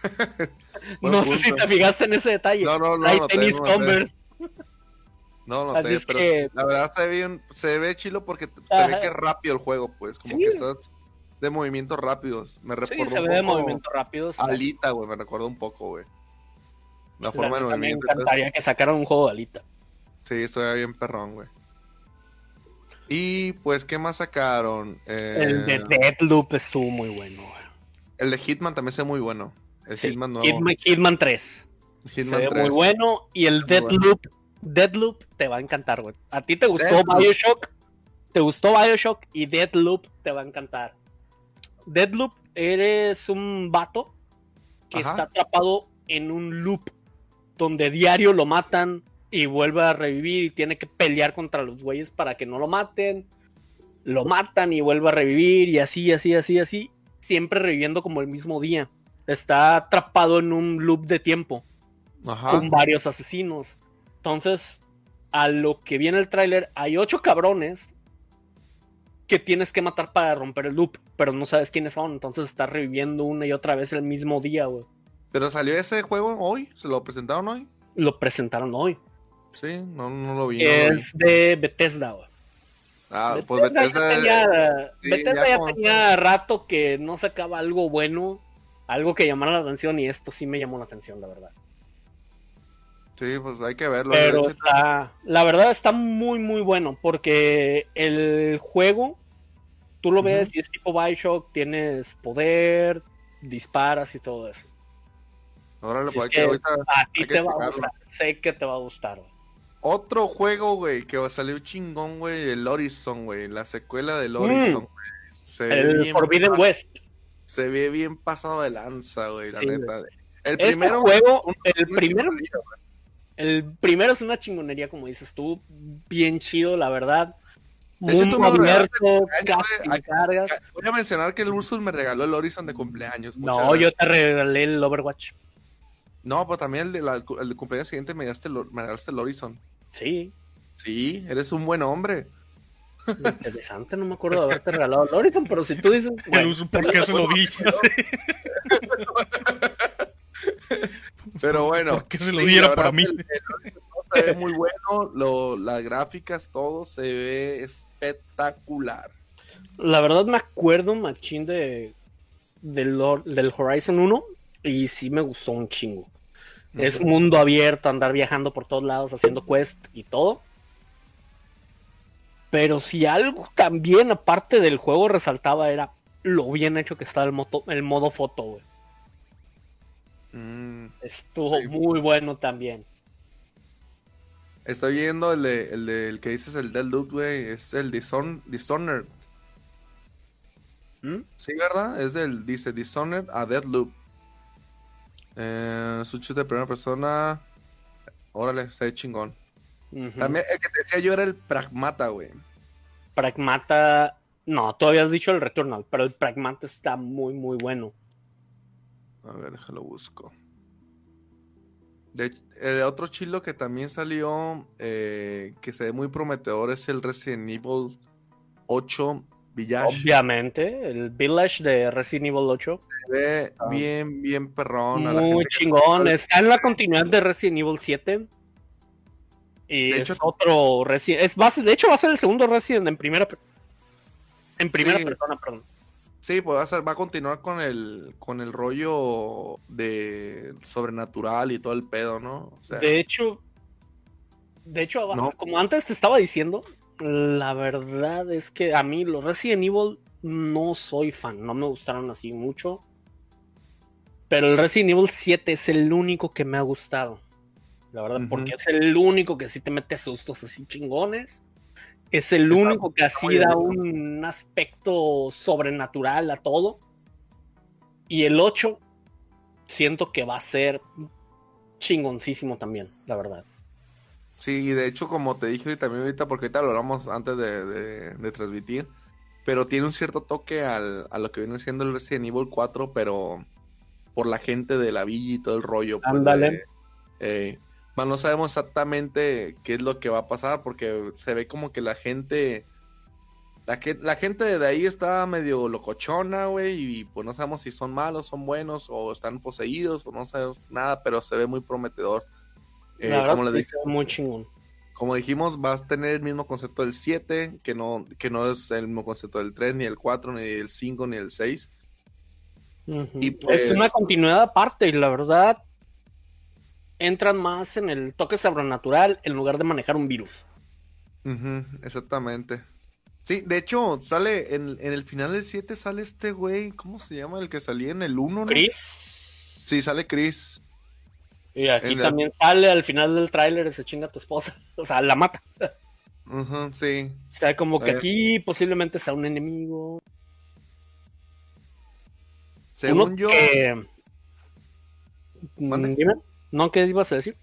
[SPEAKER 2] No sé si te fijaste en ese detalle.
[SPEAKER 3] No, no, no.
[SPEAKER 2] trae
[SPEAKER 3] no
[SPEAKER 2] tenis Converse.
[SPEAKER 3] No, no, te- pero
[SPEAKER 2] que-
[SPEAKER 3] la verdad se ve bien, se ve chilo porque se ve que es rápido el juego, pues, como
[SPEAKER 2] Sí.
[SPEAKER 3] que estás de movimientos rápidos. Me
[SPEAKER 2] Sí,
[SPEAKER 3] recordó
[SPEAKER 2] se
[SPEAKER 3] un
[SPEAKER 2] ve de movimientos rápidos.
[SPEAKER 3] Alita, güey, me recordó un poco, güey. La
[SPEAKER 2] La
[SPEAKER 3] forma de
[SPEAKER 2] me
[SPEAKER 3] movimiento. eso.
[SPEAKER 2] encantaría que sacaran un juego de Alita.
[SPEAKER 3] Sí, eso era bien perrón, güey. Y pues, ¿qué más sacaron? Eh,
[SPEAKER 2] El de Deadloop estuvo muy bueno.
[SPEAKER 3] el de Hitman también se ve muy bueno. El
[SPEAKER 2] Sí,
[SPEAKER 3] Hitman nuevo.
[SPEAKER 2] Hitman, Hitman 3.
[SPEAKER 3] Hitman
[SPEAKER 2] se ve
[SPEAKER 3] 3.
[SPEAKER 2] muy bueno. Y el
[SPEAKER 3] Muy bueno.
[SPEAKER 2] Deadloop, Deadloop te va a encantar, güey. ¿A ti te gustó. Bioshock? ¿Te gustó Bioshock? Y Deadloop te va a encantar. Deadloop, eres un vato que
[SPEAKER 3] Ajá.
[SPEAKER 2] está atrapado en un loop donde diario lo matan y vuelve a revivir y tiene que pelear contra los güeyes para que no lo maten. Lo matan y vuelve a revivir y así, así, así, así. Siempre reviviendo como el mismo día. Está atrapado en un loop de tiempo
[SPEAKER 3] Ajá.
[SPEAKER 2] con varios asesinos. Entonces, a lo que viene el tráiler, hay ocho cabrones que tienes que matar para romper el loop, pero no sabes quiénes son. Entonces estás reviviendo una y otra vez el mismo día, güey.
[SPEAKER 3] Pero salió ese juego hoy. ¿Se lo presentaron hoy?
[SPEAKER 2] Lo presentaron hoy.
[SPEAKER 3] Sí, no, no lo vi. no lo vi.
[SPEAKER 2] es de Bethesda.
[SPEAKER 3] Ah, pues
[SPEAKER 2] Bethesda ya
[SPEAKER 3] Bethesda.
[SPEAKER 2] tenía,
[SPEAKER 3] sí,
[SPEAKER 2] Bethesda
[SPEAKER 3] ya
[SPEAKER 2] tenía rato que no sacaba algo bueno, algo que llamara la atención, y esto sí me llamó la atención, la verdad.
[SPEAKER 3] Sí, pues hay que verlo.
[SPEAKER 2] Pero está- la verdad está muy, muy bueno. Porque el juego, tú lo ves y es tipo Bioshock, tienes poder, disparas y todo eso.
[SPEAKER 3] órale, pues que
[SPEAKER 2] que-
[SPEAKER 3] ahorita.
[SPEAKER 2] A ti te va a gustar. Sé que te va a gustar. güey.
[SPEAKER 3] Otro juego, güey, que salió chingón, güey, el Horizon, güey, la secuela del
[SPEAKER 2] Mm.
[SPEAKER 3] Horizon. Se ve
[SPEAKER 2] El Forbidden West.
[SPEAKER 3] Se ve bien pasado de lanza, güey, la
[SPEAKER 2] Sí,
[SPEAKER 3] neta. El
[SPEAKER 2] Este
[SPEAKER 3] primero,
[SPEAKER 2] juego,
[SPEAKER 3] un-
[SPEAKER 2] el primero, el primero es una chingonería, como dices tú. Bien chido, la verdad.
[SPEAKER 3] De hecho, tú
[SPEAKER 2] Mundo
[SPEAKER 3] me
[SPEAKER 2] abierto, casi cargas.
[SPEAKER 3] Voy a mencionar que el Ursus me regaló el Horizon de cumpleaños.
[SPEAKER 2] No,
[SPEAKER 3] gracias.
[SPEAKER 2] yo te regalé el Overwatch.
[SPEAKER 3] No, pero también el de, la- el de cumpleaños siguiente me el, me regalaste el Horizon.
[SPEAKER 2] Sí,
[SPEAKER 3] Sí, eres un buen hombre.
[SPEAKER 2] interesante, no me acuerdo de haberte regalado el Horizon, pero si tú dices, bueno,
[SPEAKER 1] uso, ¿Por qué se lo di?
[SPEAKER 3] Pero bueno.
[SPEAKER 1] ¿Por qué se lo
[SPEAKER 3] sí,
[SPEAKER 1] diera para mí?
[SPEAKER 3] el- se ve muy bueno, lo- las gráficas, todo se ve espectacular.
[SPEAKER 2] la verdad me acuerdo, machín, de, del, del Horizon 1 y sí me gustó un chingo. Es un mundo abierto, andar viajando por todos lados, haciendo quest y todo. Pero si algo también, aparte del juego, resaltaba era lo bien hecho que estaba el, moto- el modo foto, güey.
[SPEAKER 3] Mm,
[SPEAKER 2] Estuvo
[SPEAKER 3] Sí.
[SPEAKER 2] muy bueno también.
[SPEAKER 3] estoy viendo el de, el de- el que dices, el del Loot, güey. Es el Dishon- Dishonored.
[SPEAKER 2] ¿Mm?
[SPEAKER 3] Sí, ¿verdad? Es del, dice Dishonored a Deadloop. Eh, su chute de primera persona. Órale, se ve chingón. También el que te decía yo era el Pragmata, güey.
[SPEAKER 2] Pragmata. No, tú habías dicho el Returnal, pero el Pragmata está muy, muy bueno.
[SPEAKER 3] A ver, déjalo busco. De, el otro chilo que también salió, eh, que se ve muy prometedor, es el Resident Evil 8 Village.
[SPEAKER 2] Obviamente, el Village de Resident Evil 8.
[SPEAKER 3] Se ve
[SPEAKER 2] Está
[SPEAKER 3] bien, bien perrón. a la
[SPEAKER 2] Muy
[SPEAKER 3] que-
[SPEAKER 2] chingón. Está en la continuidad de Resident Evil 7. Y
[SPEAKER 3] De
[SPEAKER 2] es
[SPEAKER 3] hecho-
[SPEAKER 2] otro Resident. Es base, de hecho, va a ser el segundo Resident en primera. En primera
[SPEAKER 3] Sí.
[SPEAKER 2] persona, perdón.
[SPEAKER 3] Sí, pues va a, ser- va a continuar con el, con el rollo de sobrenatural y todo el pedo, ¿no? O sea,
[SPEAKER 2] De hecho, de hecho,
[SPEAKER 3] No.
[SPEAKER 2] como antes te estaba diciendo, la verdad es que a mí los Resident Evil no soy fan, no me gustaron así mucho. Pero el Resident Evil 7 es el único que me ha gustado. La verdad, porque es el único que sí te mete sustos así chingones. Es el
[SPEAKER 3] Está-
[SPEAKER 2] único que así da un aspecto sobrenatural a todo. Y el 8 siento que va a ser chingoncísimo también, la verdad.
[SPEAKER 3] Sí, y de hecho, como te dije también ahorita, porque ahorita lo hablamos antes de, de- de transmitir, pero tiene un cierto toque al- a lo que viene siendo el Resident Evil 4, pero por la gente de la villa y todo el rollo. pues,
[SPEAKER 2] Ándale.
[SPEAKER 3] de- eh, más no sabemos exactamente qué es lo que va a pasar, porque se ve como que la gente... La, que, la gente de ahí está medio locochona, güey, y pues no sabemos si son malos, son buenos, o están poseídos, o no sabemos nada, pero se ve muy prometedor. Eh,
[SPEAKER 2] la
[SPEAKER 3] como les dije,
[SPEAKER 2] muy chingón.
[SPEAKER 3] como dijimos, vas a tener el mismo concepto del 7, que no, que no es el mismo concepto del 3, ni el 4, ni el 5, ni el 6. Y pues-
[SPEAKER 2] Es una continuidad aparte y la verdad entran más en el toque sobrenatural en lugar de manejar un virus.
[SPEAKER 3] Ujú, exactamente. Sí, de hecho, sale en, en el final del 7 sale este güey, ¿cómo se llama? El que salía en el 1, ¿no?
[SPEAKER 2] Chris.
[SPEAKER 3] Sí, sale Chris.
[SPEAKER 2] Y aquí
[SPEAKER 3] En
[SPEAKER 2] también sale al final del tráiler se chinga a tu esposa. O sea, la mata.
[SPEAKER 3] Ujú, sí.
[SPEAKER 2] O sea, como que
[SPEAKER 3] Eh.
[SPEAKER 2] aquí posiblemente sea un enemigo.
[SPEAKER 3] Según
[SPEAKER 2] Uno
[SPEAKER 3] yo,
[SPEAKER 2] que-. Mm, dime. ¿No? ¿Qué ibas a decir?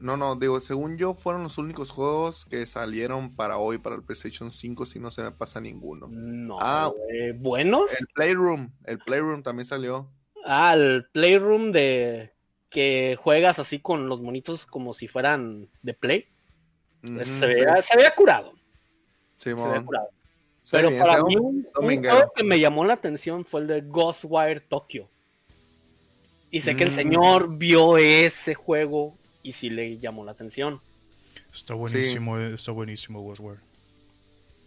[SPEAKER 3] no, no, digo, según yo fueron los únicos juegos que salieron para hoy, para el PlayStation 5, si no se me pasa ninguno.
[SPEAKER 2] No.
[SPEAKER 3] Ah.
[SPEAKER 2] güey. ¿Buenos?
[SPEAKER 3] El Playroom, el Playroom también salió.
[SPEAKER 2] Ah, el Playroom de que juegas así con los monitos como si fueran de Play. Se, veía, se veía curado.
[SPEAKER 3] sí,
[SPEAKER 2] Se veía curado. Pero
[SPEAKER 3] bien,
[SPEAKER 2] para mí
[SPEAKER 3] un-
[SPEAKER 2] juego que me llamó la atención fue el de Ghostwire Tokyo. Y sé que el
[SPEAKER 3] Mm.
[SPEAKER 2] señor vio ese juego y sí le llamó la atención.
[SPEAKER 1] Está buenísimo, eh, está buenísimo Ghostwire.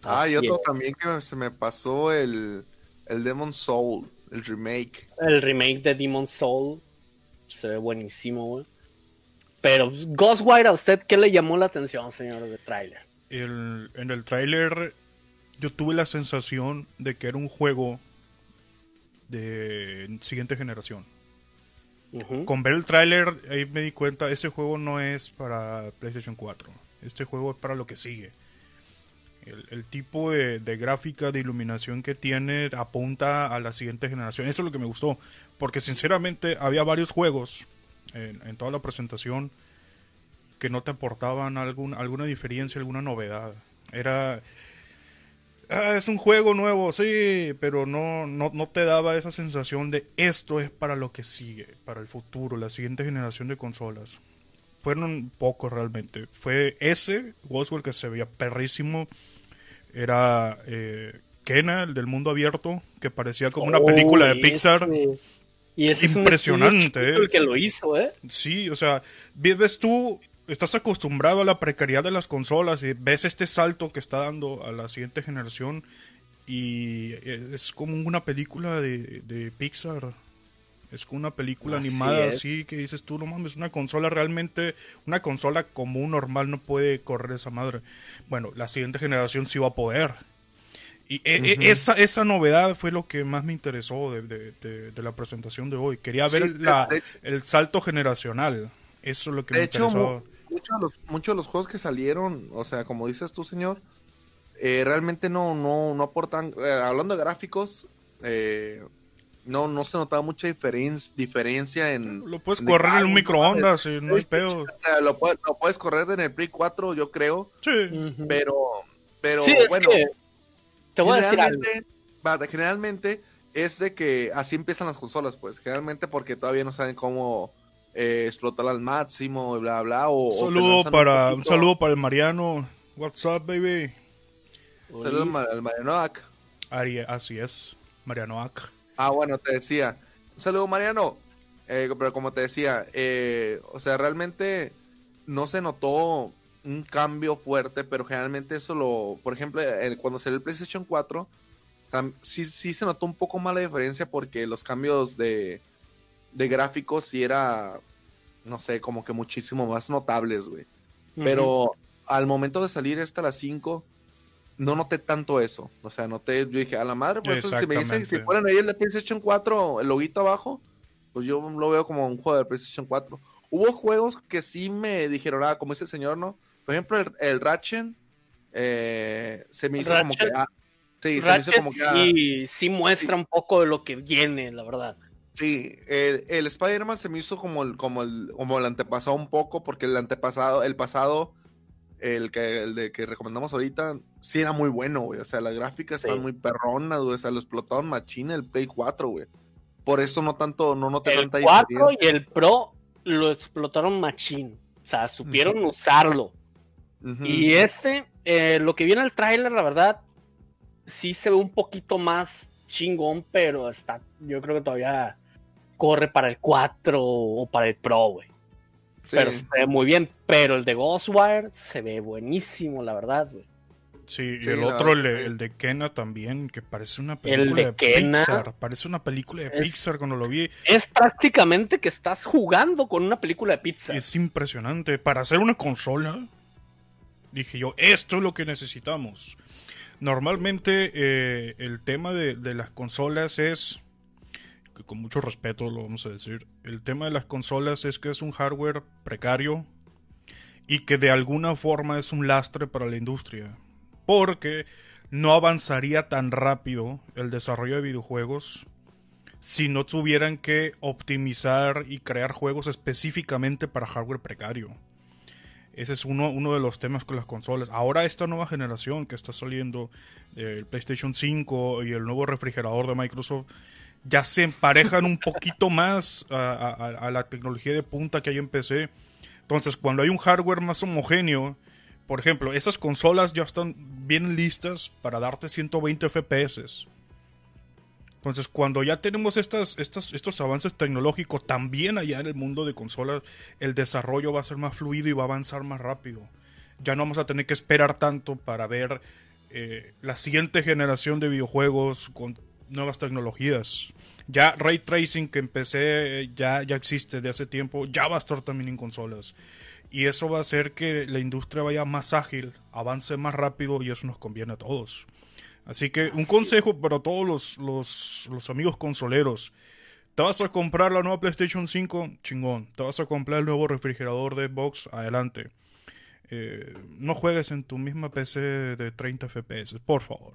[SPEAKER 3] Ah, y otro
[SPEAKER 2] es.
[SPEAKER 3] también que se me pasó el, el Demon Soul, el remake.
[SPEAKER 2] El remake de Demon Soul se ve buenísimo, güey. Pero Ghostwire, ¿a usted qué le llamó la atención, señor de trailer?
[SPEAKER 1] El- en el tráiler yo tuve la sensación de que era un juego de siguiente generación. Con ver el tráiler ahí me di cuenta, ese juego no es para PlayStation 4. Este juego es para lo que sigue. El, el tipo de, de gráfica, de iluminación que tiene apunta a la siguiente generación. Eso es lo que me gustó. Porque sinceramente había varios juegos en, en toda la presentación que no te aportaban algún, alguna diferencia, alguna novedad. Era... ah, es un juego nuevo, sí, pero no, no, no te daba esa sensación de esto es para lo que sigue, para el futuro, la siguiente generación de consolas. Fueron pocos realmente. Fue ese, Ghostwire, que se veía perrísimo. Era eh, Kena, el del mundo abierto, que parecía como una película de Pixar.
[SPEAKER 2] ese- Y ese es un
[SPEAKER 1] Impresionante,
[SPEAKER 2] estudio chiquito
[SPEAKER 1] eh.
[SPEAKER 2] el que lo hizo, ¿eh?
[SPEAKER 1] Sí, o sea, ves tú, estás acostumbrado a la precariedad de las consolas y ves este salto que está dando a la siguiente generación y es como una película de, de Pixar. Es como una película
[SPEAKER 2] Así
[SPEAKER 1] animada
[SPEAKER 2] es.
[SPEAKER 1] así que dices tú, no mames, una consola realmente, una consola común, normal, no puede correr esa madre. Bueno, la siguiente generación sí va a poder. Y e- e- esa, esa novedad fue lo que más me interesó de, de- de- de la presentación de hoy. Quería ver
[SPEAKER 3] Sí,
[SPEAKER 1] la- el salto generacional. Eso es lo que me
[SPEAKER 3] hecho, mu- muchos de, los, muchos de los juegos que salieron, o sea, como dices tú, señor, eh, realmente no, no, no aportan. eh, hablando de gráficos, eh, no, no se notaba mucha diferen- diferencia en.
[SPEAKER 1] Lo puedes
[SPEAKER 3] de
[SPEAKER 1] correr en un
[SPEAKER 3] "Ay,
[SPEAKER 1] microondas y no hay pedo.
[SPEAKER 3] O sea, lo, puedes- lo puedes correr en el Play 4, yo creo,
[SPEAKER 1] Sí.
[SPEAKER 3] Pero. Pero
[SPEAKER 2] sí, es
[SPEAKER 3] bueno.
[SPEAKER 2] que te voy a decir algo.
[SPEAKER 3] generalmente es de que así empiezan las consolas, pues. Generalmente porque todavía no saben cómo eh, explotarla al máximo y bla, bla. O,
[SPEAKER 1] Un saludo para, un saludo para el Mariano. What's up, baby?
[SPEAKER 3] un saludo al Ma- al Marianoac.
[SPEAKER 1] Ari, así es. Mariano Ac.
[SPEAKER 3] Ah, bueno, te decía. Un saludo, Mariano. Eh, pero como te decía, eh, o sea, realmente no se notó un cambio fuerte, pero generalmente eso lo, por ejemplo, el- cuando salió el PlayStation 4, tam- sí, sí se notó un poco más la diferencia porque los cambios de, de gráficos sí era, no sé, como que muchísimo más notables, güey. Pero al momento de salir esta a las 5, no noté tanto eso. O sea, noté, yo dije, a la madre, pues si me dicen, si ponen ahí el de PlayStation 4, el loguito abajo, pues yo lo veo como un juego de PlayStation 4. Hubo juegos que sí me dijeron, ah, como dice el señor, ¿no? Por ejemplo, el, el Ratchet, eh, se me hizo como que, ah, sí, se me hizo como que, ah,
[SPEAKER 2] sí, sí muestra un poco de lo que viene, la verdad.
[SPEAKER 3] Sí, el, el Spider-Man se me hizo como el, como el, como el antepasado un poco, porque el antepasado, el pasado, el que, el de que recomendamos ahorita, sí era muy bueno, güey. O sea, las gráficas
[SPEAKER 2] Sí.
[SPEAKER 3] estaban muy perronas, güey. O sea, lo explotaron machina el Play 4, güey. Por eso no tanto, no noté
[SPEAKER 2] El
[SPEAKER 3] tanta
[SPEAKER 2] 4
[SPEAKER 3] diferencia.
[SPEAKER 2] y el Pro lo explotaron machín. O sea, supieron usarlo. Y este, eh, lo que viene el tráiler, la verdad, sí se ve un poquito más chingón, pero está, yo creo que todavía corre para el 4 o para el Pro, güey.
[SPEAKER 3] Sí.
[SPEAKER 2] Pero se ve muy bien. Pero el de Ghostwire se ve buenísimo, la verdad, güey.
[SPEAKER 1] Sí, y
[SPEAKER 3] Sí,
[SPEAKER 1] el otro, el de,
[SPEAKER 3] sí.
[SPEAKER 1] el de Kena también, que parece una
[SPEAKER 2] El
[SPEAKER 1] película
[SPEAKER 2] de
[SPEAKER 1] de,
[SPEAKER 2] Kena
[SPEAKER 1] Pixar. Parece una película de
[SPEAKER 2] es-
[SPEAKER 1] Pixar cuando lo vi.
[SPEAKER 2] Es prácticamente que estás jugando con una película de pizza.
[SPEAKER 1] Es impresionante. Para hacer una consola, dije yo, esto es lo que necesitamos. Normalmente eh, el tema de, de las consolas es, que con mucho respeto lo vamos a decir, el tema de las consolas es que es un hardware precario y que de alguna forma es un lastre para la industria. Porque no avanzaría tan rápido el desarrollo de videojuegos si no tuvieran que optimizar y crear juegos específicamente para hardware precario. Ese es uno, uno de los temas con las consolas. Ahora esta nueva generación que está saliendo, eh, el PlayStation 5 y el nuevo refrigerador de Microsoft, ya se emparejan un poquito más a, la tecnología de punta que hay en PC. Entonces, cuando hay un hardware más homogéneo, por ejemplo, esas consolas ya están bien listas para darte 120 FPS. Entonces, cuando ya tenemos estas, estos avances tecnológicos también allá en el mundo de consolas, el desarrollo va a ser más fluido y va a avanzar más rápido. Ya no vamos a tener que esperar tanto para ver eh, la siguiente generación de videojuegos con nuevas tecnologías. Ya Ray Tracing que empecé ya, ya existe de hace tiempo, ya va a estar también en consolas. Y eso va a hacer que la industria vaya más ágil, avance más rápido y eso nos conviene a todos. Así que un consejo para todos los, los, los amigos consoleros. ¿Te vas a comprar la nueva PlayStation 5? Chingón. ¿Te vas a comprar el nuevo refrigerador de Xbox? Adelante. Eh, no juegues en tu misma PC de 30 FPS, por favor.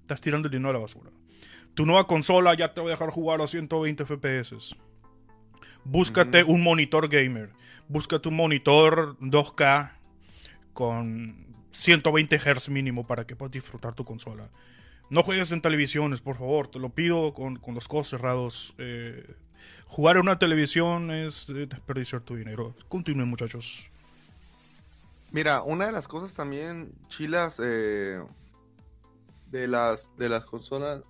[SPEAKER 1] Estás tirando el dinero a la basura. Tu nueva consola ya te va a dejar jugar a 120 FPS. Búscate un monitor gamer. Búscate un monitor 2K con 120 Hz mínimo para que puedas disfrutar tu consola. No juegues en televisiones, por favor, te lo pido con, con los ojos cerrados. Eh, jugar en una televisión es desperdiciar tu dinero. Continúen, muchachos.
[SPEAKER 3] Mira, una de las cosas también chilas eh, de las de las consolas.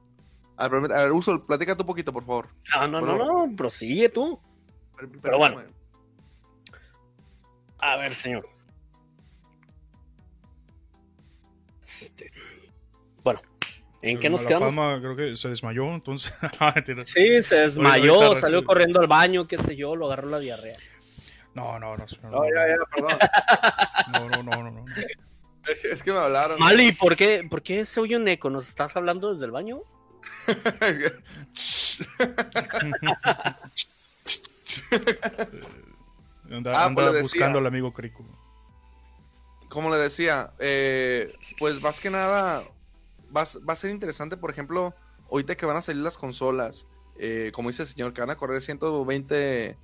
[SPEAKER 3] A ver, a ver, Uso, platícate un poquito, por favor.
[SPEAKER 2] No, no, no, no, prosigue tú. Pero bueno. A ver, señor. Este, bueno, ¿en qué nos quedamos?
[SPEAKER 1] Fama, creo que se desmayó, entonces.
[SPEAKER 2] Ah, sí, se desmayó, salió corriendo al baño, qué sé yo, lo agarró la diarrea.
[SPEAKER 1] No, no, no.
[SPEAKER 3] No, no, ya, ya, perdón.
[SPEAKER 1] No, no, no, no. no.
[SPEAKER 3] Es que me hablaron.
[SPEAKER 2] Mali, ¿por qué, ¿por qué se oye un eco? ¿Nos estás hablando desde el baño?
[SPEAKER 1] Ah, pues buscando al amigo Crico.
[SPEAKER 3] Como le decía, eh, pues más que nada va, va, a ser interesante, por ejemplo, ahorita que van a salir las consolas, eh, como dice el señor, que van a correr 120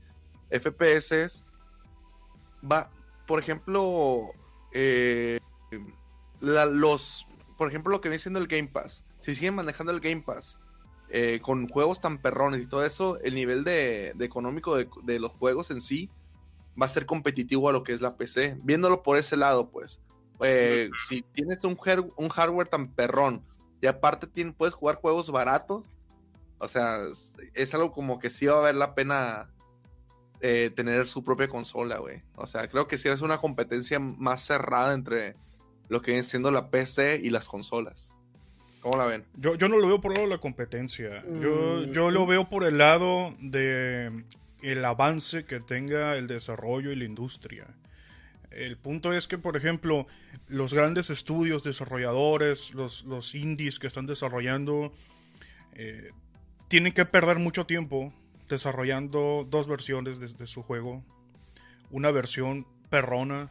[SPEAKER 3] FPS, va, por ejemplo, eh, los, por ejemplo, lo que viene siendo el Game Pass, si siguen manejando el Game Pass eh, con juegos tan perrones y todo eso, el nivel de, económico de, los juegos en sí va a ser competitivo a lo que es la PC. Viéndolo por ese lado, pues, eh, si tienes un, hardware tan perrón y aparte puedes jugar juegos baratos, o sea, es, algo como que sí va a valer la pena eh, tener su propia consola, güey. O sea, creo que sí es una competencia más cerrada entre lo que viene siendo la PC y las consolas. ¿Cómo la ven?
[SPEAKER 1] Yo, yo no lo veo por el lado de la competencia. Yo, mm, yo lo veo por el lado de el avance que tenga el desarrollo y la industria. El punto es que, por ejemplo, los grandes estudios desarrolladores, los, los indies que están desarrollando, eh, tienen que perder mucho tiempo desarrollando dos versiones de, su juego. Una versión perrona,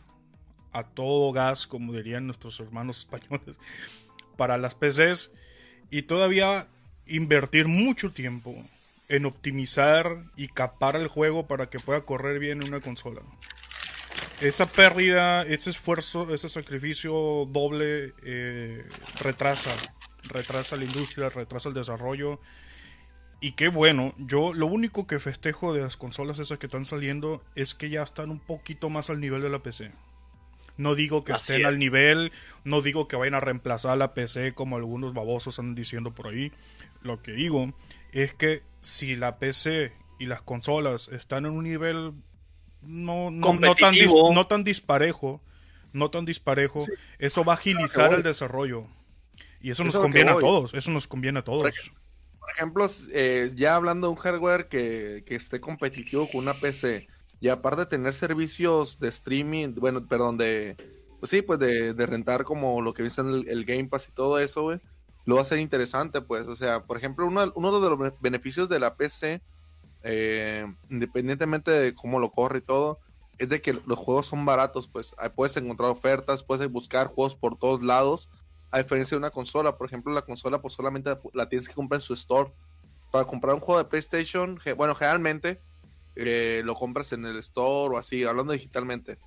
[SPEAKER 1] a todo gas, como dirían nuestros hermanos españoles, para las PCs. Y todavía invertir mucho tiempo en optimizar y capar el juego para que pueda correr bien en una consola. Esa pérdida, ese esfuerzo, ese sacrificio doble eh, retrasa, retrasa la industria, retrasa el desarrollo y qué bueno, yo lo único que festejo de las consolas esas que están saliendo es que ya están un poquito más al nivel de la PC. No digo que estén al nivel, no digo que vayan a reemplazar la PC como algunos babosos están diciendo por ahí. Lo que digo es que si la PC y las consolas están en un nivel no, no, tan, no tan, disparejo, no tan disparejo, eso va a agilizar el desarrollo. Y eso, nos conviene a todos, eso nos conviene a todos.
[SPEAKER 3] Por ejemplo, eh, ya hablando de un hardware que, esté competitivo con una PC, y aparte de tener servicios de streaming, bueno, perdón, de, pues sí, pues de, rentar como lo que viste en el, Game Pass y todo eso, güey, lo va a ser interesante, pues, o sea, por ejemplo, uno, uno de los beneficios de la PC, eh, independientemente de cómo lo corre y todo, es de que los juegos son baratos, pues, puedes encontrar ofertas, puedes buscar juegos por todos lados, a diferencia de una consola. Por ejemplo, la consola pues solamente la tienes que comprar en su store. Para comprar un juego de PlayStation, bueno, generalmente eh, lo compras en el store o así, hablando digitalmente.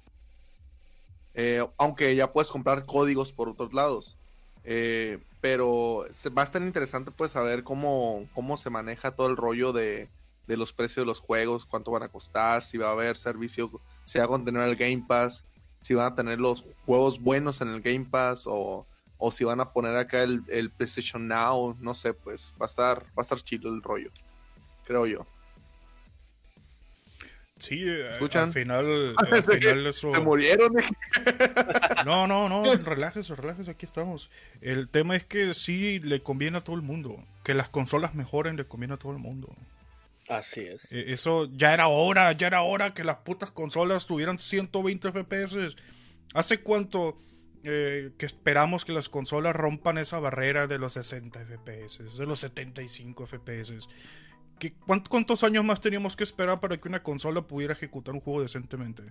[SPEAKER 3] Eh, aunque ya puedes comprar códigos por otros lados. Eh, pero va a estar interesante pues saber cómo, cómo se maneja todo el rollo de, de, los precios de los juegos, cuánto van a costar, si va a haber servicio, si va a contener el Game Pass, si van a tener los juegos buenos en el Game Pass o o si van a poner acá el, el, PlayStation Now, no sé, pues va a estar, va a estar chido el rollo, creo yo.
[SPEAKER 1] Sí, eh, al final, al final eso...
[SPEAKER 3] Se murieron.
[SPEAKER 1] no, no, no, relájese, relájese, aquí estamos. El tema es que sí le conviene a todo el mundo. Que las consolas mejoren le conviene a todo el mundo.
[SPEAKER 2] Así es.
[SPEAKER 1] E, eso ya era hora, ya era hora que las putas consolas tuvieran 120 FPS. ¿Hace cuánto? Eh, que esperamos que las consolas rompan esa barrera de los 60 FPS, de los 75 FPS. ¿Qué, ¿Cuántos años más teníamos que esperar para que una consola pudiera ejecutar un juego decentemente?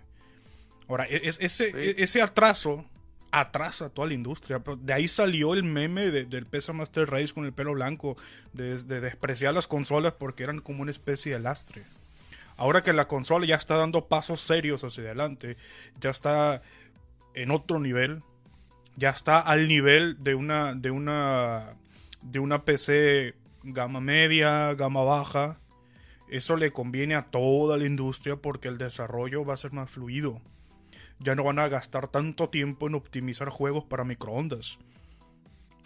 [SPEAKER 1] Ahora, e, es, ese, e, ese atraso atrasa a toda la industria. de ahí salió el meme del PESA Master Race con el pelo blanco, de, de, despreciar las consolas porque eran como una especie de lastre. Ahora que la consola ya está dando pasos serios hacia adelante, ya está en otro nivel, ya está al nivel de una, de una, de una PC gama media, gama baja. Eso le conviene a toda la industria porque el desarrollo va a ser más fluido. Ya no van a gastar tanto tiempo en optimizar juegos para microondas.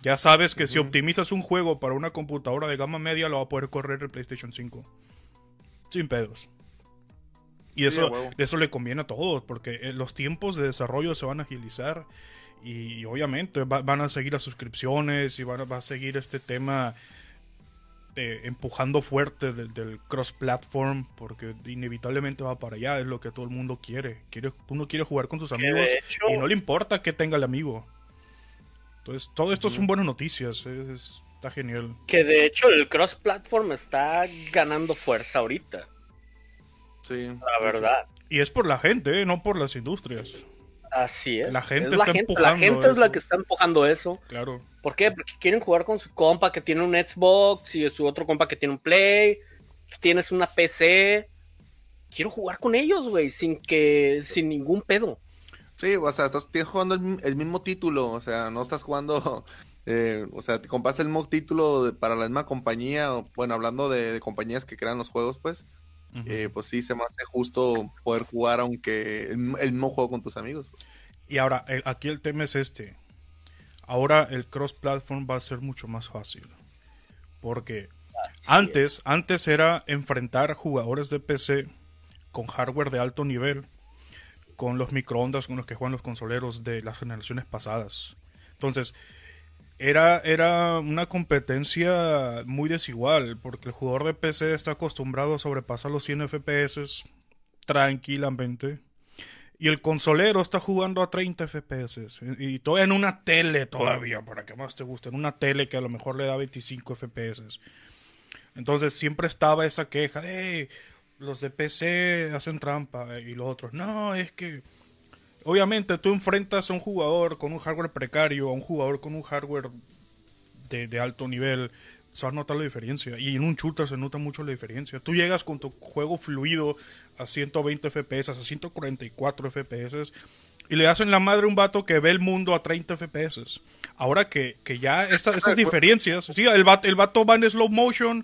[SPEAKER 1] Ya sabes que si optimizas un juego para una computadora de gama media, lo va a poder correr el PlayStation 5. Sin pedos. Y eso, eso le conviene a todos, porque eh, los tiempos de desarrollo se van a agilizar. Y, obviamente van a seguir las suscripciones y van va a seguir este tema empujando fuerte del, cross-platform, porque inevitablemente va para allá, es lo que todo el mundo quiere. quiere uno quiere jugar con tus amigos y no le importa que tenga el amigo. Entonces, todo esto son buenas noticias, está genial.
[SPEAKER 2] Que de hecho el cross-platform está ganando fuerza ahorita.
[SPEAKER 3] Sí.
[SPEAKER 2] La verdad.
[SPEAKER 1] Y es por la gente, ¿eh? no por las industrias.
[SPEAKER 2] Así es.
[SPEAKER 1] La gente está empujando.
[SPEAKER 2] La gente es la que está empujando eso.
[SPEAKER 1] Claro.
[SPEAKER 2] ¿Por qué? Porque quieren jugar con su compa que tiene un Xbox y su otro compa que tiene un Play. tienes una PC. Quiero jugar con ellos, güey, sin que, sin ningún pedo.
[SPEAKER 3] Sí, o sea, estás jugando el, mismo título, o sea, no estás jugando, eh, o sea, te compras el mismo título para la misma compañía, bueno, hablando de, compañías que crean los juegos, pues, eh, pues sí, se me hace justo poder jugar aunque el, mismo juego con tus amigos.
[SPEAKER 1] Y ahora, aquí el tema es este. Ahora el cross-platform va a ser mucho más fácil. Porque antes, antes era enfrentar jugadores de PC con hardware de alto nivel con los microondas con los que juegan los consoleros de las generaciones pasadas. Entonces, era, era una competencia muy desigual, porque el jugador de PC está acostumbrado a sobrepasar los 100 FPS tranquilamente. Y el consolero está jugando a 30 FPS. Y todavía en una tele todavía, para que más te guste. En una tele que a lo mejor le da 25 FPS. Entonces siempre estaba esa queja. de los de PC hacen trampa y los otros. No, es que obviamente tú enfrentas a un jugador con un hardware precario, a un jugador con un hardware de, alto nivel, se va a notar la diferencia. Y en un shooter se nota mucho la diferencia. Tú llegas con tu juego fluido a 120 FPS, a 144 FPS, y le hacen la madre a un vato que ve el mundo a 30 FPS. Ahora que, ya esas diferencias, sí, el vato, el vato va en slow motion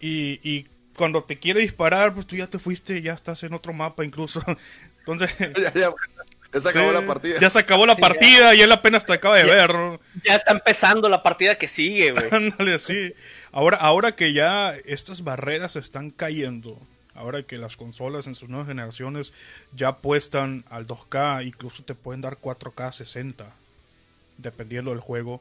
[SPEAKER 1] y, y cuando te quiere disparar, pues tú ya te fuiste, ya estás en otro mapa incluso. Entonces...
[SPEAKER 3] Ya, se acabó la partida.
[SPEAKER 1] Ya se acabó la partida y él apenas te acaba de ver.
[SPEAKER 2] Ya está empezando la partida que sigue, güey.
[SPEAKER 1] Ándale, sí. Ahora, ahora que ya estas barreras están cayendo, ahora que las consolas en sus nuevas generaciones ya apuestan al 2K, incluso te pueden dar 4K 60, dependiendo del juego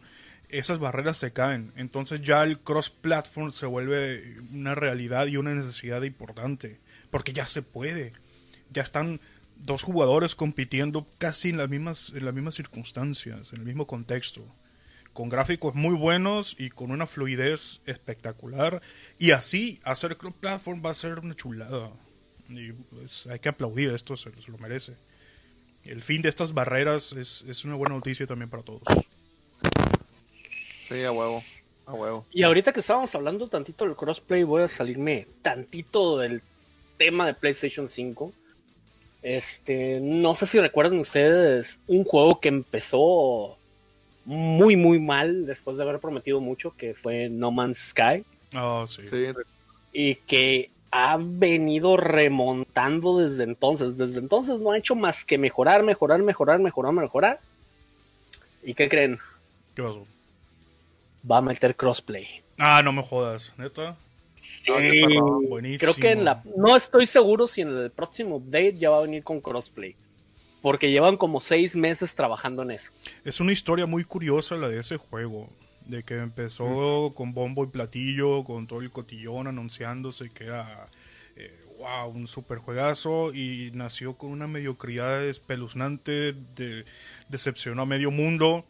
[SPEAKER 1] esas barreras se caen. Entonces ya el cross-platform se vuelve una realidad y una necesidad importante. Porque ya se puede. Ya están dos jugadores compitiendo casi en las mismas, en las mismas circunstancias, en el mismo contexto. Con gráficos muy buenos y con una fluidez espectacular. Y así hacer cross-platform va a ser una chulada. Y pues, hay que aplaudir, esto se, lo merece. El fin de estas barreras es, es una buena noticia también para todos.
[SPEAKER 3] Sí, a huevo. A huevo.
[SPEAKER 2] Y ahorita que estábamos hablando tantito del crossplay, voy a salirme tantito del tema de PlayStation 5. Este, no sé si recuerdan ustedes un juego que empezó muy, muy mal después de haber prometido mucho, que fue No Man's Sky.
[SPEAKER 1] Oh, sí.
[SPEAKER 2] Y que ha venido remontando desde entonces. Desde entonces no ha hecho más que mejorar, mejorar, mejorar, mejorar, mejorar. ¿Y qué creen?
[SPEAKER 1] ¿Qué pasó?
[SPEAKER 2] va a meter crossplay.
[SPEAKER 1] Ah, no me jodas, neta.
[SPEAKER 2] Sí, Buenísimo. creo que en la. No estoy seguro si en el próximo update ya va a venir con crossplay. Porque llevan como seis meses trabajando en eso.
[SPEAKER 1] Es una historia muy curiosa la de ese juego. De que empezó con bombo y platillo, con todo el cotillón anunciándose que era wow, un super juegazo y nació con una mediocridad espeluznante, de, decepcionó a medio mundo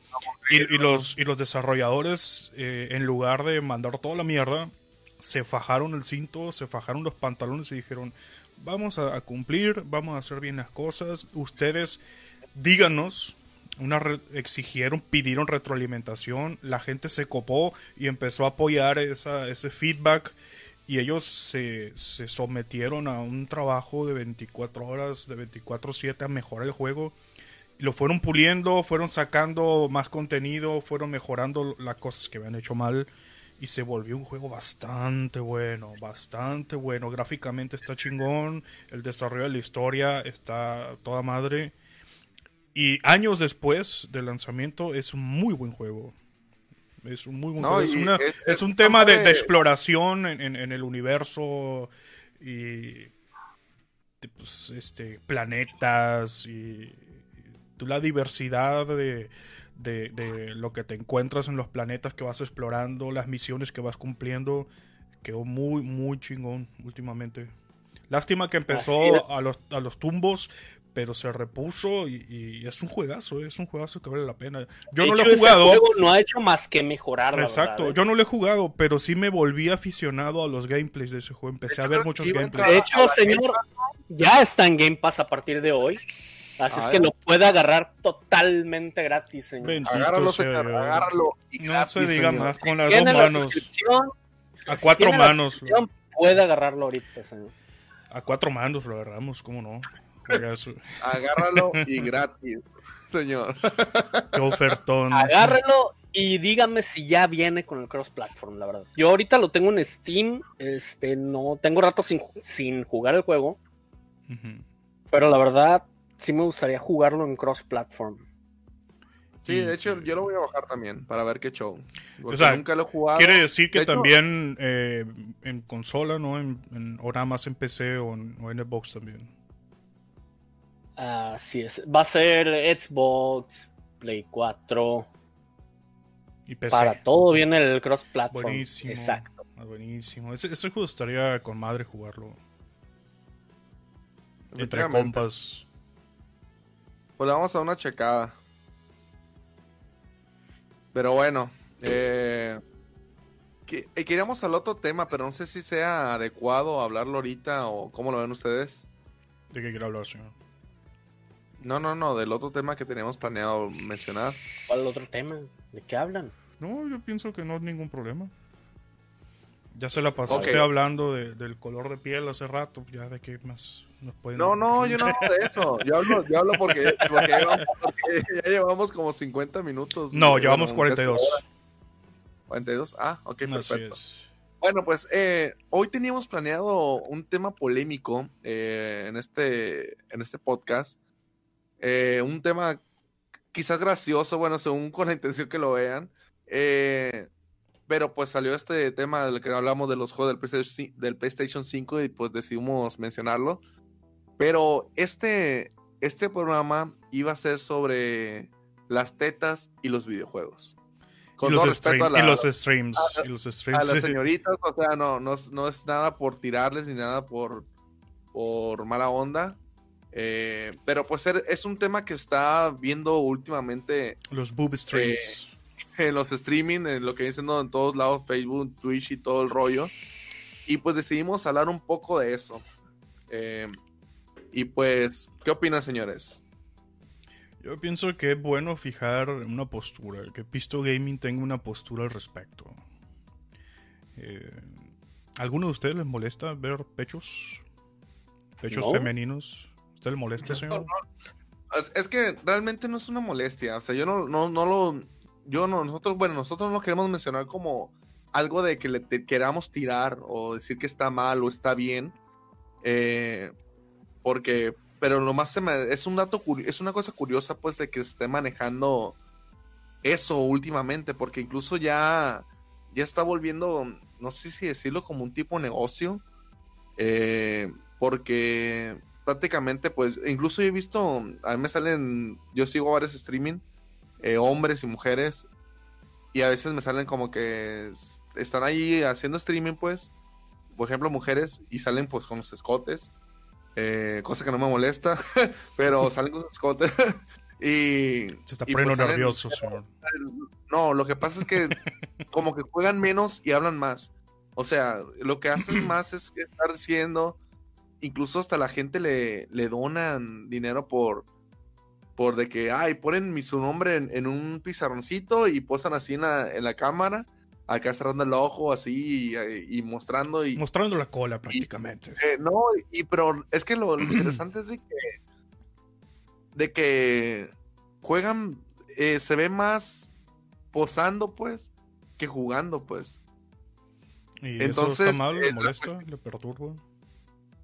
[SPEAKER 1] y, los, y los desarrolladores, eh, en lugar de mandar toda la mierda, se fajaron el cinto, se fajaron los pantalones y dijeron, vamos a, cumplir, vamos a hacer bien las cosas, ustedes díganos, una exigieron, pidieron retroalimentación, la gente se copó y empezó a apoyar esa, ese feedback y ellos se, se, sometieron a un trabajo de 24 horas, de 24/7 a mejorar el juego. Lo fueron puliendo, fueron sacando más contenido, fueron mejorando las cosas que habían hecho mal y se volvió un juego bastante bueno, bastante bueno. Gráficamente está chingón, el desarrollo de la historia está toda madre. Y años después del lanzamiento es un muy buen juego. Es un muy buen juego. Es, un tema de, exploración en, el universo y pues, este, planetas y la diversidad de, lo que te encuentras en los planetas que vas explorando, las misiones que vas cumpliendo, quedó muy, muy chingón últimamente. Lástima que empezó a los, a los tumbos, pero se repuso y, es un juegazo, es un juegazo que vale la pena. Yo no lo he jugado.
[SPEAKER 2] no ha hecho más que mejorar.
[SPEAKER 1] Exacto,
[SPEAKER 2] ¿eh?
[SPEAKER 1] yo no lo he jugado, pero sí me volví aficionado a los gameplays de ese juego. Empecé a ver muchos gameplays.
[SPEAKER 2] De hecho, señor, ya está en Game Pass a partir de hoy. Así es que lo puede agarrar totalmente gratis, señor.
[SPEAKER 3] agárralo, señor, agárralo
[SPEAKER 1] no se diga más, con las dos manos. A cuatro manos.
[SPEAKER 2] Puede agarrarlo ahorita, señor.
[SPEAKER 1] A cuatro manos lo agarramos, ¿cómo no?
[SPEAKER 3] Agárralo y gratis, señor.
[SPEAKER 1] Qué ofertón.
[SPEAKER 2] Agárralo y dígame si ya viene con el cross platform, la verdad. Yo ahorita lo tengo en Steam, este, no tengo rato sin, sin jugar el juego. Pero la verdad, sí me gustaría jugarlo en cross-platform.
[SPEAKER 3] Sí, de hecho, yo lo voy a bajar también para ver qué show. o sea, nunca lo he jugado.
[SPEAKER 1] Quiere decir que también eh, en consola, ¿no? En, o nada más en PC o en, o Xbox también.
[SPEAKER 2] Así es. Va a ser Xbox, Play 4. Y PC. Para todo viene el cross-platform.
[SPEAKER 1] Buenísimo. Exacto. Ah, buenísimo. Ese, ese juego estaría con madre jugarlo. Entre compas.
[SPEAKER 3] Pues le vamos a una checada. Pero bueno, eh, eh, queríamos al otro tema, pero no sé si sea adecuado hablarlo ahorita o cómo lo ven ustedes.
[SPEAKER 1] ¿De qué quiere hablar, señor?
[SPEAKER 3] No, no, no, del otro tema que teníamos planeado mencionar.
[SPEAKER 2] ¿Cuál otro tema? ¿De qué hablan?
[SPEAKER 1] No, yo pienso que no hay ningún problema. Ya se la pasó usted hablando del color de piel hace rato, ya de qué más nos pueden...
[SPEAKER 3] No, no, yo no hablo de eso. Yo hablo, yo hablo porque, ya llevamos como 50 minutos.
[SPEAKER 1] No, llevamos 42.
[SPEAKER 3] 42, ah, ok, perfecto. Bueno, pues eh, hoy teníamos planeado un tema polémico eh, en, este, en este podcast. Eh, un tema quizás gracioso, bueno, según con la intención que lo vean. Eh, pero pues salió este tema del que hablamos de los juegos del PlayStation, del PlayStation 5 y pues decidimos mencionarlo. Pero este, este programa iba a ser sobre las tetas y los videojuegos.
[SPEAKER 1] Con y, los respeto a y los streams. A, los streams.
[SPEAKER 3] las señoritas, o sea, no, no, no, es nada por tirarles ni nada por, por mala onda. Eh, pero pues es un tema que está viendo últimamente.
[SPEAKER 1] Los boob streams.
[SPEAKER 3] Eh, en los streaming, en lo que dicen en todos lados, Facebook, Twitch y todo el rollo. Y pues decidimos hablar un poco de eso. Eh, y pues, ¿qué opinan, señores?
[SPEAKER 1] Yo pienso que es bueno fijar una postura, que Pisto Gaming tenga una postura al respecto. Eh, ¿Alguno de ustedes les molesta ver pechos? ¿Pechos femeninos? ¿Usted le molesta, señor?
[SPEAKER 3] Es, que realmente no es una molestia. O sea, yo no, no, no lo yo no, nosotros, bueno, nosotros no queremos mencionar como algo de que le queramos tirar o decir que está mal o está bien. Eh, porque, pero lo más se me, es un dato, es una cosa curiosa pues de que esté manejando eso últimamente, porque incluso ya, ya está volviendo, no sé si decirlo como un tipo de negocio, eh, porque prácticamente pues, incluso he visto, a mí me salen, yo sigo varios streaming eh, hombres y mujeres. Y a veces me salen como que están ahí haciendo streaming, pues. Por ejemplo, mujeres y salen pues con los escotes. Eh, cosa que no me molesta, pero salen con los escotes. y.
[SPEAKER 1] Se está poniendo pues nervioso.
[SPEAKER 3] No, lo que pasa es que como que juegan menos y hablan más. O sea, lo que hacen más es estar diciendo. Incluso hasta la gente le, le donan dinero por, por de que, ay, ponen mi, su nombre en, un pizarroncito y posan así en la, cámara, acá cerrando el ojo así y, mostrando y...
[SPEAKER 1] Mostrando la cola prácticamente.
[SPEAKER 3] Eh, no, y pero es que lo, interesante es de que, de que juegan, eh, se ve más posando, pues, que jugando, pues.
[SPEAKER 1] ¿Y
[SPEAKER 3] Entonces,
[SPEAKER 1] eso está mal? ¿Le
[SPEAKER 3] eh, la
[SPEAKER 1] molesta? ¿Le perturba?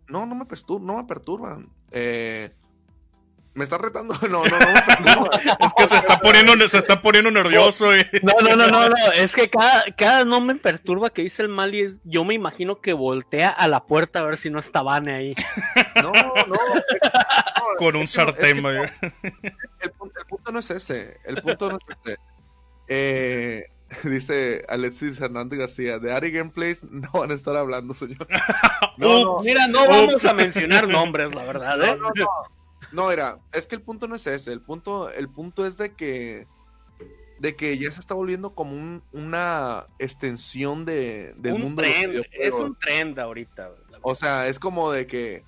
[SPEAKER 3] No, no me, no me perturban. Eh, me está retando. No, no, no perturban.
[SPEAKER 1] Es que se está poniendo, se está poniendo nervioso. y-
[SPEAKER 2] No, no, no, no, no, es que cada, cada no me perturba que dice el mal y es, yo me imagino que voltea a la puerta a ver si no está Vane ahí.
[SPEAKER 3] No, no.
[SPEAKER 1] Con un
[SPEAKER 3] es que no- es que
[SPEAKER 1] sartén,
[SPEAKER 3] no.
[SPEAKER 1] vaya.
[SPEAKER 3] el, punto, el punto no es ese. El punto no es ese. Eh, dice Alexis Hernández García, de Ari Gameplays no van a estar hablando, señor. No, no,
[SPEAKER 1] Ups.
[SPEAKER 2] Mira, no
[SPEAKER 1] Ups.
[SPEAKER 2] vamos a mencionar nombres, la verdad,
[SPEAKER 3] no,
[SPEAKER 2] ¿eh?
[SPEAKER 3] no, no. No, era, es que el punto no es ese. El punto, el punto es de que de que ya se está volviendo como un- una extensión de, del
[SPEAKER 2] un
[SPEAKER 3] mundo de
[SPEAKER 2] trend, es
[SPEAKER 3] videojuegos.
[SPEAKER 2] un trend ahorita. la verdad.
[SPEAKER 3] O sea, es como de que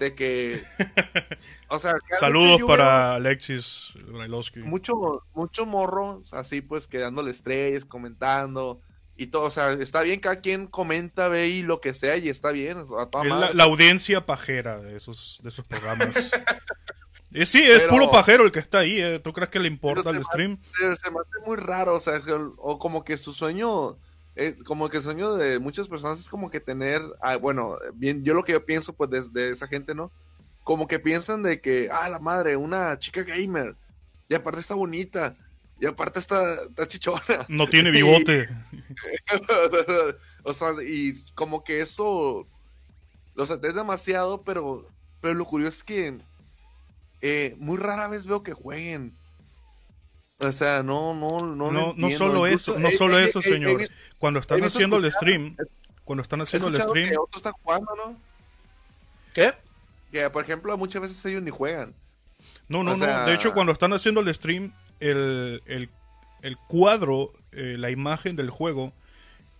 [SPEAKER 3] de que o sea, realmente
[SPEAKER 1] Saludos para Alexis Railowski.
[SPEAKER 3] mucho mucho morro así pues quedándole estrellas, comentando y todo, o sea, está bien cada quien comenta, ve y lo que sea y está bien,
[SPEAKER 1] Es la, la audiencia pajera de esos, de esos programas. Eh, sí, es
[SPEAKER 3] Pero-
[SPEAKER 1] puro pajero el que está ahí. eh. ¿Tú crees que le importa el stream?
[SPEAKER 3] se, se me hace muy raro, o sea, o como que su sueño, eh, como que el sueño de muchas personas es como que tener, ah, bueno, bien, yo lo que yo pienso pues de, de esa gente, ¿no? Como que piensan de que, ah, la madre, una chica gamer, y aparte está bonita, y aparte está, está chichona.
[SPEAKER 1] No tiene bigote.
[SPEAKER 3] o sea, y como que eso, o sea, es demasiado, pero, pero lo curioso es que eh, muy rara vez veo que jueguen. O sea, no, no, no.
[SPEAKER 1] No,
[SPEAKER 3] lo
[SPEAKER 1] no solo
[SPEAKER 3] Incluso
[SPEAKER 1] eso, no solo eso,
[SPEAKER 3] he-
[SPEAKER 1] señor. Cuando están haciendo el stream, cuando están haciendo el stream,
[SPEAKER 3] que otro está jugando, ¿no?
[SPEAKER 2] ¿Qué?
[SPEAKER 3] Que, por ejemplo, muchas veces ellos ni juegan.
[SPEAKER 1] No, no,
[SPEAKER 3] O sea-
[SPEAKER 1] no. De hecho, cuando están haciendo el stream, el, el- el cuadro, eh, la imagen del juego,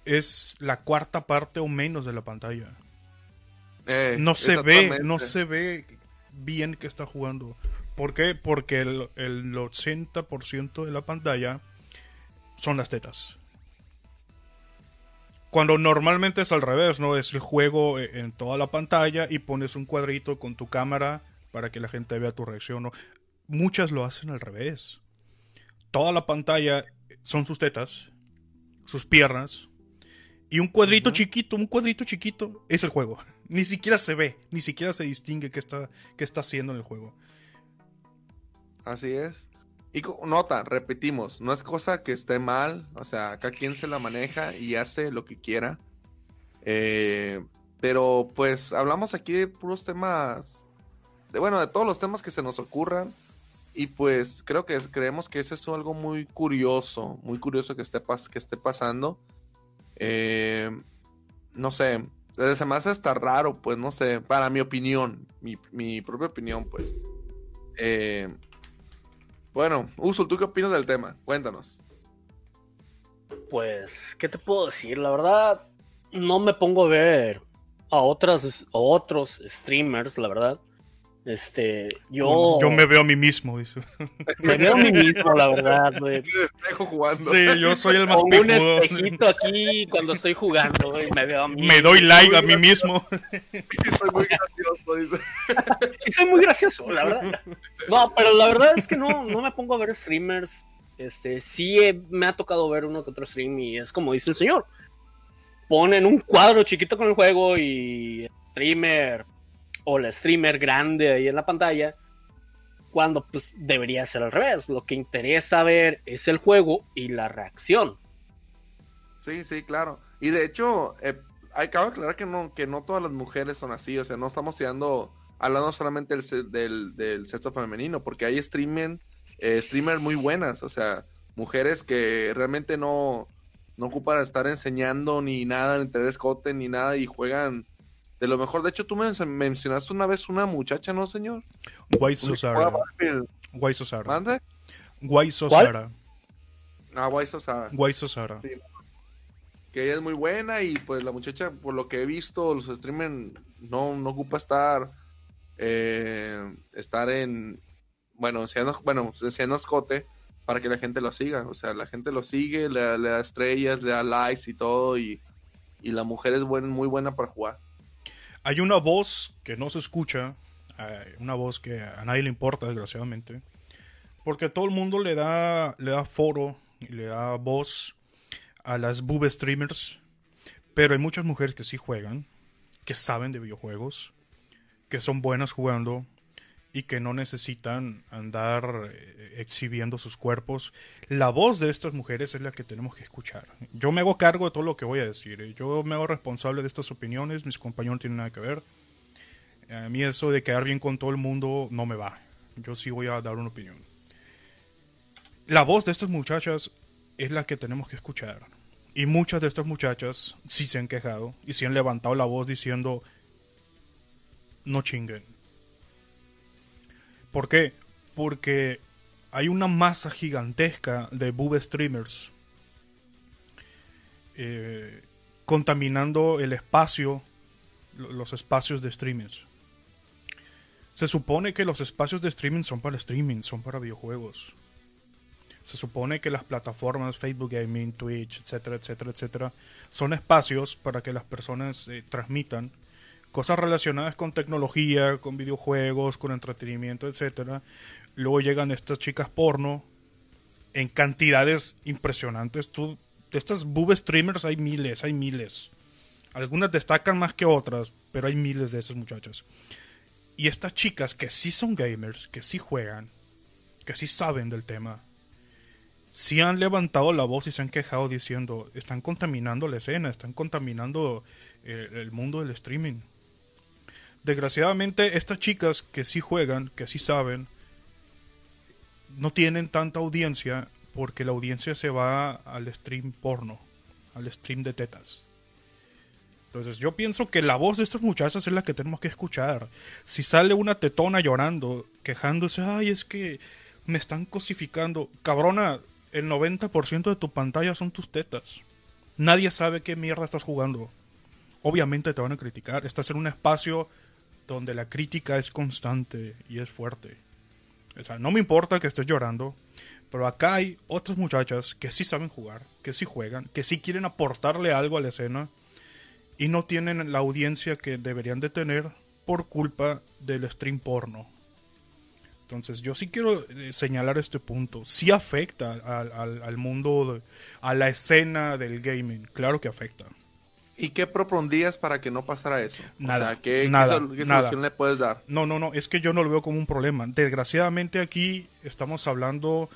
[SPEAKER 1] es la cuarta parte o menos de la pantalla.
[SPEAKER 3] Eh,
[SPEAKER 1] No se ve, no se ve bien que está jugando. ¿Por qué? Porque el, el 80% de la pantalla son las tetas. Cuando normalmente es al revés, ¿no? Es el juego eh, en toda la pantalla y pones un cuadrito con tu cámara para que la gente vea tu reacción, ¿no? Muchas lo hacen al revés. Toda la pantalla son sus tetas, sus piernas y un cuadrito chiquito, un cuadrito chiquito es el juego. Ni siquiera se ve, ni siquiera se distingue qué está, qué está haciendo en el juego.
[SPEAKER 3] Así es. Y nota, repetimos, no es cosa que esté mal, o sea, cada quien se la maneja y hace lo que quiera. Eh, pero pues hablamos aquí de puros temas, de bueno, de todos los temas que se nos ocurran. Y pues creo que creemos que eso es algo muy curioso, muy curioso que esté, que esté pasando. Eh, no sé, eh, se me hace raro, pues no sé, para mi opinión, mi, mi propia opinión, pues. Eh, bueno, Usul, ¿tú qué opinas del tema? Cuéntanos.
[SPEAKER 2] Pues, ¿qué te puedo decir? La verdad, no me pongo a ver a otras, a otros streamers, la verdad. Este, yo,
[SPEAKER 1] Yo me veo a mí mismo, dice.
[SPEAKER 2] me veo a mí mismo, la verdad, güey.
[SPEAKER 3] Un espejo jugando.
[SPEAKER 1] Sí, yo soy el más
[SPEAKER 2] Pongo un espejito aquí cuando estoy jugando, güey, me veo a mí.
[SPEAKER 1] Me doy like a mí mismo.
[SPEAKER 3] Soy muy gracioso, dice.
[SPEAKER 2] Y soy muy gracioso, la verdad. No, pero la verdad es que no, no me pongo a ver streamers. Este, sí he- me ha tocado ver uno que otro stream y es como dice el señor. Ponen un cuadro chiquito con el juego y streamer o la streamer grande ahí en la pantalla. Cuando pues debería ser al revés. Lo que interesa ver es el juego y la reacción.
[SPEAKER 3] Sí, sí, claro. Y de hecho, eh, hay que aclarar que no, que no todas las mujeres son así. O sea, no estamos tirando, hablando solamente del, del, sexo femenino, porque hay streaming, eh, streamers muy buenas. O sea, mujeres que realmente no, no ocupan estar enseñando ni nada, ni tener escote, ni nada, y juegan de lo mejor. De hecho, tú me mencionaste una vez una muchacha, ¿no, señor?
[SPEAKER 1] Guay Sosara. Guay Sosara.
[SPEAKER 3] ¿Mande?
[SPEAKER 1] Guay Sosara.
[SPEAKER 3] Ah, guay, o sea,
[SPEAKER 1] Guay Sosara.
[SPEAKER 3] Sí. que ella es muy buena y pues la muchacha, por lo que he visto, los streamers no, no ocupa estar eh, estar en bueno, enseñando, bueno, enseñando escote para que la gente lo siga. O sea, la gente lo sigue, le, da- le da estrellas, le da likes y todo, y, y la mujer es buen, muy buena para jugar.
[SPEAKER 1] Hay una voz que no se escucha, eh, una voz que a nadie le importa, desgraciadamente, Porque todo el mundo le da, le da foro y le da voz a las boob streamers. Pero hay muchas mujeres que sí juegan, que saben de videojuegos, que son buenas jugando y que no necesitan andar eh, exhibiendo sus cuerpos. La voz de estas mujeres es la que tenemos que escuchar. Yo me hago cargo de todo lo que voy a decir. ¿eh? Yo me hago responsable de estas opiniones, mis compañeros no tienen nada que ver. A mí eso de quedar bien con todo el mundo no me va. Yo sí voy a dar una opinión. La voz de estas muchachas es la que tenemos que escuchar. Y muchas de estas muchachas sí se han quejado y sí han levantado la voz diciendo, no chinguen. ¿Por qué? Porque hay una masa gigantesca de boob streamers eh, contaminando el espacio, los espacios de streaming. Se supone que los espacios de streaming son para streaming, son para videojuegos. Se supone que las plataformas Facebook Gaming, Twitch, etcétera, etcétera, etcétera, son espacios para que las personas eh, transmitan cosas relacionadas con tecnología, con videojuegos, con entretenimiento, etcétera. Luego llegan estas chicas porno en cantidades impresionantes. Tú, de estas boob streamers hay miles, hay miles. Algunas destacan más que otras, pero hay miles de esas muchachas. Y estas chicas que sí son gamers, que sí juegan, que sí saben del tema, sí han levantado la voz y se han quejado diciendo, están contaminando la escena, están contaminando el, el mundo del streaming. Desgraciadamente, estas chicas que sí juegan, que sí saben, no tienen tanta audiencia porque la audiencia se va al stream porno, al stream de tetas. Entonces yo pienso que la voz de estas muchachas es la que tenemos que escuchar. Si sale una tetona llorando, quejándose, ay, es que me están cosificando. Cabrona, el 90% de tu pantalla son tus tetas. Nadie sabe qué mierda estás jugando. Obviamente te van a criticar. Estás en un espacio donde la crítica es constante y es fuerte. O sea, no me importa que estés llorando, pero acá hay otras muchachas que sí saben jugar, que sí juegan, que sí quieren aportarle algo a la escena y no tienen la audiencia que deberían de tener por culpa del stream porno. Entonces yo sí quiero eh, señalar este punto. Sí afecta al, mundo, a la escena del gaming. Claro que afecta.
[SPEAKER 3] ¿Y qué propondrías para que no pasara eso?
[SPEAKER 1] Nada.
[SPEAKER 3] O sea, ¿qué,
[SPEAKER 1] nada,
[SPEAKER 3] qué, qué
[SPEAKER 1] nada.
[SPEAKER 3] solución le puedes dar?
[SPEAKER 1] No, no, no. Es que yo no lo veo como un problema. Desgraciadamente aquí estamos hablando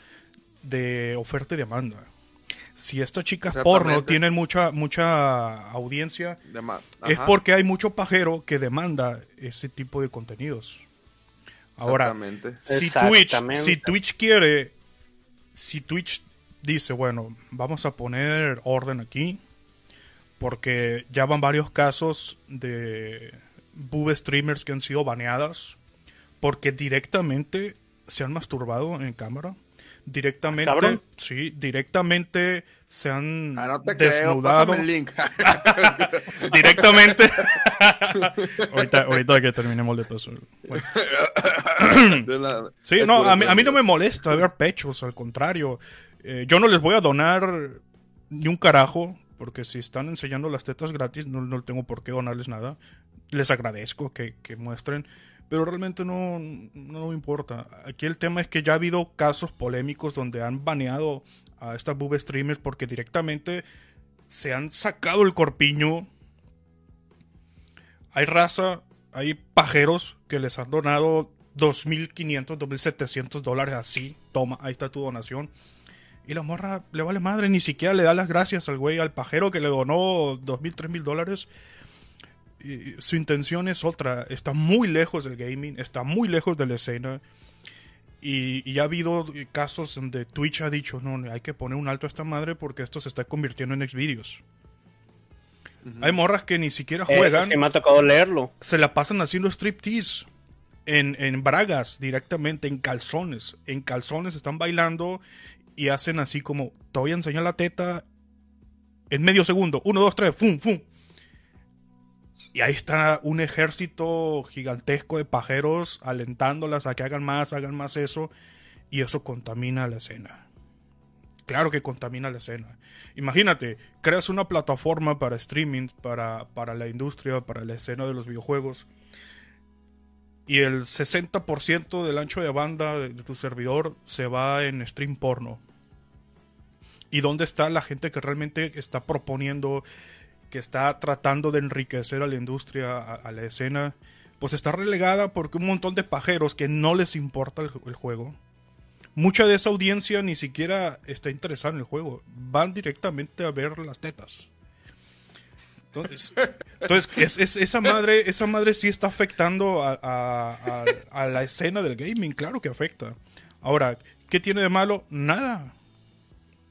[SPEAKER 1] de oferta y demanda. Si estas chicas porno tienen mucha mucha audiencia,
[SPEAKER 3] Dema-
[SPEAKER 1] es porque hay mucho pajero que demanda ese tipo de contenidos. Ahora,
[SPEAKER 3] exactamente.
[SPEAKER 1] si Twitch, si Twitch quiere, si Twitch dice, bueno, vamos a poner orden aquí, porque ya van varios casos de boob streamers que han sido baneadas, porque directamente se han masturbado en cámara, directamente,
[SPEAKER 2] Cabrón.
[SPEAKER 1] sí, directamente se han
[SPEAKER 3] Ah, no te creo,
[SPEAKER 1] desnudado,
[SPEAKER 3] el link.
[SPEAKER 1] directamente. ahorita, ahorita que terminemos de paso. Bueno.
[SPEAKER 3] De la-
[SPEAKER 1] Sí, no, a mí, a mí no me molesta ver pechos, al contrario. Eh, yo no les voy a donar ni un carajo, porque si están enseñando las tetas gratis, no, no tengo por qué donarles nada. Les agradezco que, que muestren, pero realmente no, no me importa. Aquí el tema es que ya ha habido casos polémicos donde han baneado a estas boob streamers porque directamente se han sacado el corpiño. Hay raza, hay pajeros que les han donado 2.500, 2.700 dólares así. Toma, ahí está tu donación. Y la morra le vale madre, ni siquiera le da las gracias al güey, al pajero que le donó 2.000, 3.000 dólares. Y su intención es otra. Está muy lejos del gaming, está muy lejos de la escena. Y, y ha habido casos donde Twitch ha dicho, no, hay que poner un alto a esta madre porque esto se está convirtiendo en Xvideos. Hay morras que ni siquiera juegan
[SPEAKER 2] sí me ha tocado leerlo.
[SPEAKER 1] se la pasan haciendo striptease. En, en bragas directamente, en calzones. En calzones están bailando y hacen así como, te voy a enseñar la teta en medio segundo. Uno, dos, tres, fum, fum. Y ahí está un ejército gigantesco de pajeros alentándolas a que hagan más, hagan más eso. Y eso contamina la escena. Claro que contamina la escena. Imagínate, creas una plataforma para streaming, para, para la industria, para la escena de los videojuegos. Y el 60% del ancho de banda de, tu servidor se va en stream porno. ¿Y dónde está la gente que realmente está proponiendo, que está tratando de enriquecer a la industria, a, a la escena? Pues está relegada porque un montón de pajeros que no les importa el, el juego. Mucha de esa audiencia ni siquiera está interesada en el juego. Van directamente a ver las tetas. Entonces, entonces es, es- esa, madre, esa madre sí está afectando a, a- a- a la escena del gaming, claro que afecta. Ahora, ¿qué tiene de malo? Nada.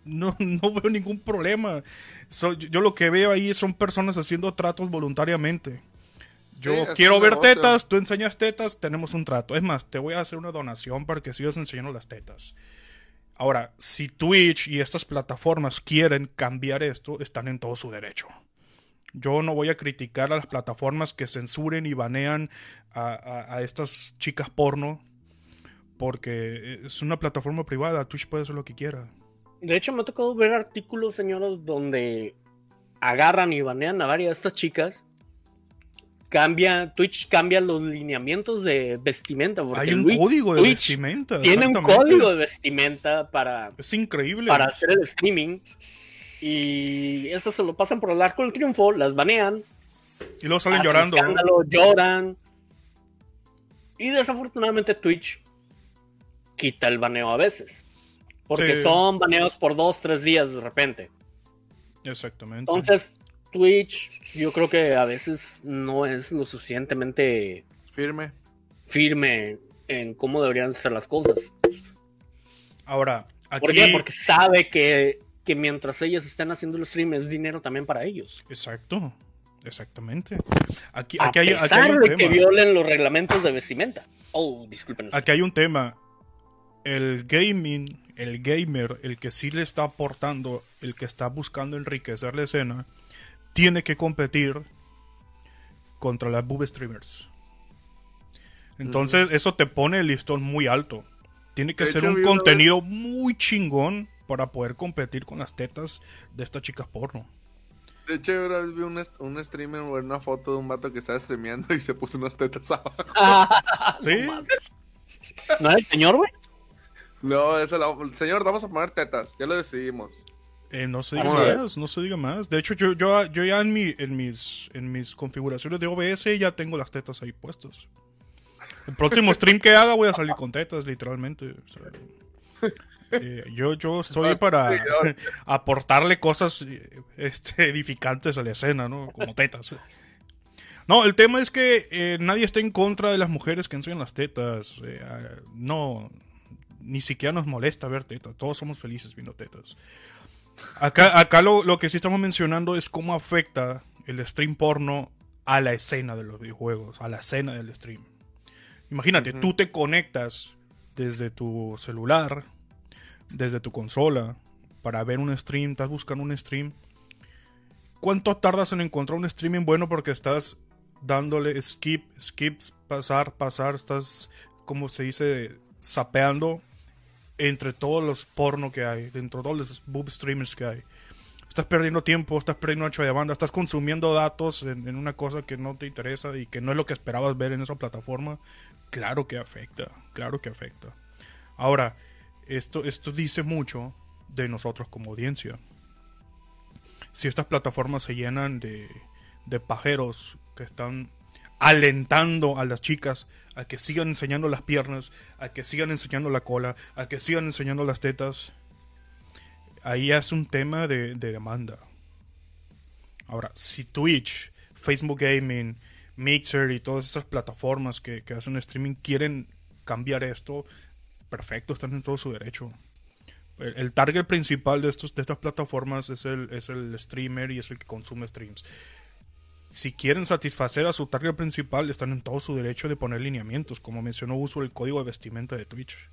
[SPEAKER 1] No, no veo ningún problema. So- yo, lo que veo ahí son personas haciendo tratos voluntariamente. Yo
[SPEAKER 3] Sí,
[SPEAKER 1] quiero ver
[SPEAKER 3] negocio.
[SPEAKER 1] tetas, tú enseñas tetas, tenemos un trato. Es más, te voy a hacer una donación para que sigas enseñando las tetas. Ahora, si Twitch y estas plataformas quieren cambiar esto, están en todo su derecho. Yo no voy a criticar a las plataformas que censuren y banean a, a- a estas chicas porno, porque es una plataforma privada, Twitch puede hacer lo que quiera.
[SPEAKER 2] De hecho, me ha tocado ver artículos, señores, donde agarran y banean a varias de estas chicas. Cambia, Twitch cambia los lineamientos de vestimenta. Porque
[SPEAKER 1] Hay un
[SPEAKER 2] Twitch-
[SPEAKER 1] código de
[SPEAKER 2] Twitch
[SPEAKER 1] vestimenta.
[SPEAKER 2] Tiene un código de vestimenta para,
[SPEAKER 1] Es increíble.
[SPEAKER 2] para hacer el streaming. Y eso se lo pasan por el arco del triunfo, las banean.
[SPEAKER 1] Y luego salen llorando.
[SPEAKER 2] lloran. Y desafortunadamente Twitch quita el baneo a veces. Porque
[SPEAKER 1] Sí.
[SPEAKER 2] son baneos por dos, tres días de repente.
[SPEAKER 1] Exactamente.
[SPEAKER 2] Entonces, Twitch, yo creo que a veces no es lo suficientemente
[SPEAKER 3] Firme.
[SPEAKER 2] firme en cómo deberían ser las cosas.
[SPEAKER 1] Ahora, aquí.
[SPEAKER 2] ¿Por qué? Porque sabe que, que mientras ellos estén haciendo el stream es dinero también para ellos.
[SPEAKER 1] Exacto. Exactamente. Aquí,
[SPEAKER 2] A
[SPEAKER 1] aquí hay, aquí
[SPEAKER 2] pesar
[SPEAKER 1] hay un
[SPEAKER 2] de que
[SPEAKER 1] tema.
[SPEAKER 2] violen los reglamentos de vestimenta. Oh, disculpen.
[SPEAKER 1] Aquí hay un tema. El gaming, el gamer, el que sí le está aportando, el que está buscando enriquecer la escena, tiene que competir contra las boob streamers. Entonces, eso te pone el listón muy alto. Tiene que
[SPEAKER 3] De
[SPEAKER 1] ser
[SPEAKER 3] hecho,
[SPEAKER 1] un contenido muy chingón para poder competir con las tetas de estas chicas porno.
[SPEAKER 3] De hecho, yo una vez vi un, streamer o una foto de un vato que estaba streameando y se puso unas tetas abajo.
[SPEAKER 1] ¿Sí?
[SPEAKER 2] ¿No era el señor, güey?
[SPEAKER 3] No, esa la... Señor, vamos a poner tetas. Ya lo decidimos.
[SPEAKER 1] Eh, no se diga
[SPEAKER 3] Vamos a ver.
[SPEAKER 1] más, no se diga más. De hecho, yo, yo, yo ya en, mi, en, mis, en mis configuraciones de OBS ya tengo las tetas ahí puestas. El próximo stream que haga voy a salir con tetas, literalmente. O sea, eh, yo, yo estoy para aportarle cosas este, edificantes a la escena, ¿no? Como tetas. No, el tema es que eh, nadie está en contra de las mujeres que enseñan las tetas. Eh, ah, no, ni siquiera nos molesta ver tetas. Todos somos felices viendo tetas. Acá, acá lo, lo que sí estamos mencionando es cómo afecta el stream porno a la escena de los videojuegos, a la escena del stream. Imagínate, tú te conectas desde tu celular, desde tu consola, para ver un stream, estás buscando un stream. ¿Cuánto tardas en encontrar un streaming bueno porque estás dándole skip, skips, pasar, pasar, estás, como se dice, sapeando entre todos los porno que hay, dentro de todos los boob streamers que hay. Estás perdiendo tiempo, estás perdiendo ancho de banda, estás consumiendo datos en, en una cosa que no te interesa y que no es lo que esperabas ver en esa plataforma. Claro que afecta, claro que afecta. Ahora, esto, esto dice mucho de nosotros como audiencia. Si estas plataformas se llenan de, de pajeros que están alentando a las chicas a que sigan enseñando las piernas, a que sigan enseñando la cola, a que sigan enseñando las tetas, ahí es un tema de, de demanda. Ahora, si Twitch, Facebook Gaming, Mixer y todas esas plataformas que, que hacen streaming quieren cambiar esto, perfecto, están en todo su derecho. El, target principal de, estos, de estas plataformas es el, es el streamer y es el que consume streams. Si quieren satisfacer a su target principal, están en todo su derecho de poner lineamientos, como mencionó Uso el código de vestimenta de Twitch.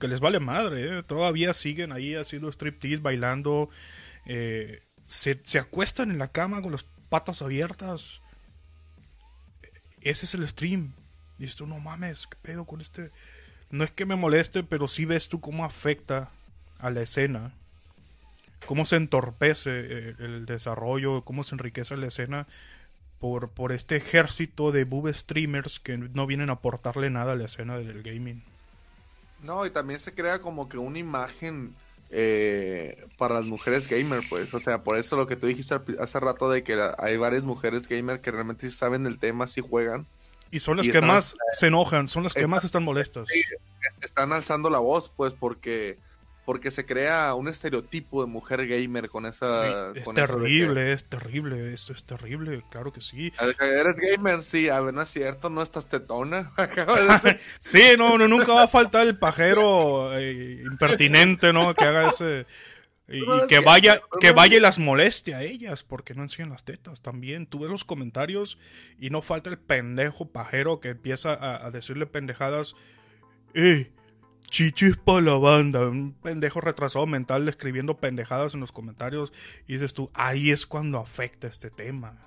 [SPEAKER 1] Que les vale madre, ¿eh? todavía siguen ahí haciendo striptease, bailando, eh, se, se acuestan en la cama con las patas abiertas. Ese es el stream. Dices tú, no mames, ¿qué pedo con este? No es que me moleste, pero sí ves tú cómo afecta a la escena. Cómo se entorpece eh, el desarrollo, cómo se enriquece la escena por, por este ejército de boob streamers que no vienen a aportarle nada a la escena del gaming.
[SPEAKER 3] No, y también se crea como que una imagen eh, para las mujeres gamer, pues. O sea, por eso lo que tú dijiste hace rato de que hay varias mujeres gamer que realmente saben del tema, sí juegan.
[SPEAKER 1] Y son las que más se enojan, son las que más están molestas.
[SPEAKER 3] están alzando la voz, pues, porque porque se crea un estereotipo de mujer gamer con esa...
[SPEAKER 1] es terrible, es terrible, esto es terrible, claro que sí.
[SPEAKER 3] Eres gamer, sí, a ver, no es cierto, no estás tetona.
[SPEAKER 1] sí, no, no, nunca va a faltar el pajero eh, impertinente, ¿no? Que haga ese... Y, que vaya, que vaya y las moleste a ellas, porque no enseñan las tetas también. Tú ves los comentarios y no falta el pendejo pajero que empieza a, a decirle pendejadas. Eh, chichis para la banda. Un pendejo retrasado mental escribiendo pendejadas en los comentarios. Y dices tú, ahí es cuando afecta este tema.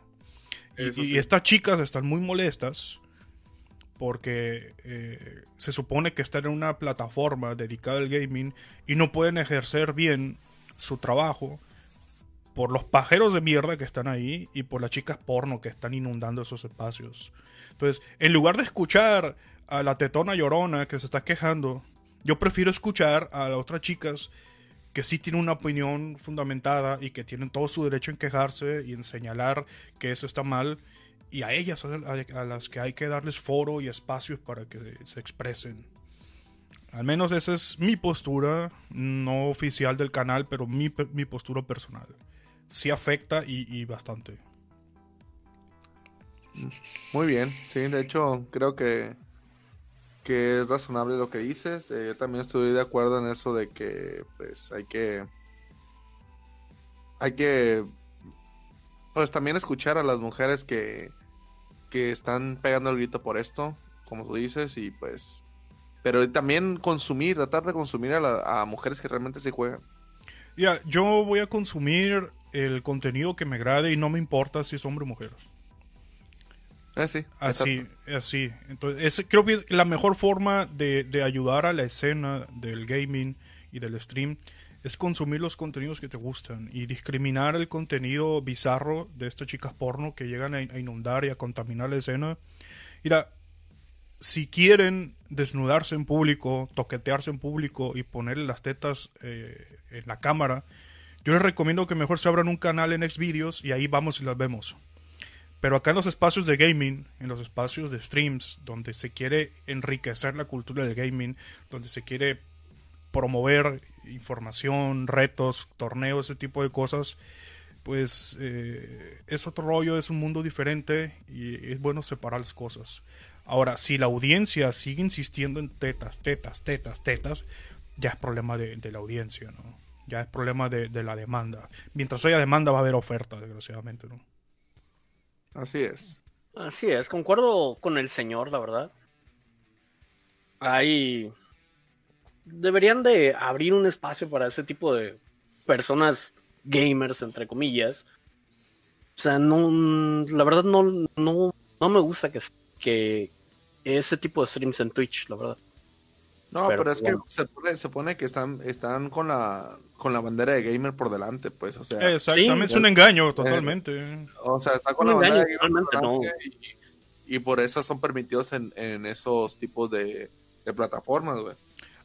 [SPEAKER 1] Y, estas chicas están muy molestas porque eh, se supone que están en una plataforma dedicada al gaming y no pueden ejercer bien su trabajo por los pajeros de mierda que están ahí y por las chicas porno que están inundando esos espacios. Entonces, en lugar de escuchar a la tetona llorona que se está quejando yo prefiero escuchar a las otras chicas que sí tienen una opinión fundamentada y que tienen todo su derecho en quejarse y en señalar que eso está mal, y a ellas a, las que hay que darles foro y espacios para que se expresen. Al menos esa es mi postura, no oficial del canal, pero mi, postura personal. Sí afecta y, y bastante.
[SPEAKER 3] Muy bien, sí, de hecho creo que que es razonable lo que dices. Eh, yo también estoy de acuerdo en eso de que pues hay que hay que pues también escuchar a las mujeres que que están pegando el grito por esto, como tú dices y pues pero también consumir, tratar de consumir a, a mujeres que realmente se juegan.
[SPEAKER 1] Ya, yo voy a consumir el contenido que me agrade y no me importa si es hombre o mujer.
[SPEAKER 3] Ah, sí,
[SPEAKER 1] así, así. Entonces, creo que la mejor forma de, ayudar a la escena del gaming y del stream es consumir los contenidos que te gustan y discriminar el contenido bizarro de estas chicas porno que llegan a, inundar y a contaminar la escena. Mira, si quieren desnudarse en público, toquetearse en público y ponerle las tetas eh, en la cámara, yo les recomiendo que mejor se abran un canal en Xvideos y ahí vamos y las vemos. Pero acá en los espacios de gaming, en los espacios de streams, donde se quiere enriquecer la cultura del gaming, donde se quiere promover información, retos, torneos, ese tipo de cosas, pues eh, es otro rollo, es un mundo diferente y es bueno separar las cosas. Ahora, si la audiencia sigue insistiendo en tetas, tetas, tetas, tetas, ya es problema de, la audiencia, ¿no? Ya es problema de, de la demanda. Mientras haya demanda va a haber oferta, desgraciadamente, ¿no?
[SPEAKER 3] Así es.
[SPEAKER 2] Así es, concuerdo con el señor, la verdad. Hay... Deberían de abrir un espacio para ese tipo de personas gamers, entre comillas. O sea, no, la verdad no, no, no me gusta que, que ese tipo de streams en Twitch, la verdad.
[SPEAKER 3] No, pero, es que se pone, se pone que están, están con la con la bandera de gamer por delante, pues, o sea.
[SPEAKER 1] Exactamente, es un engaño totalmente.
[SPEAKER 3] o sea, está con la bandera de gamer por y, por eso son permitidos en, en esos tipos de, de plataformas, güey.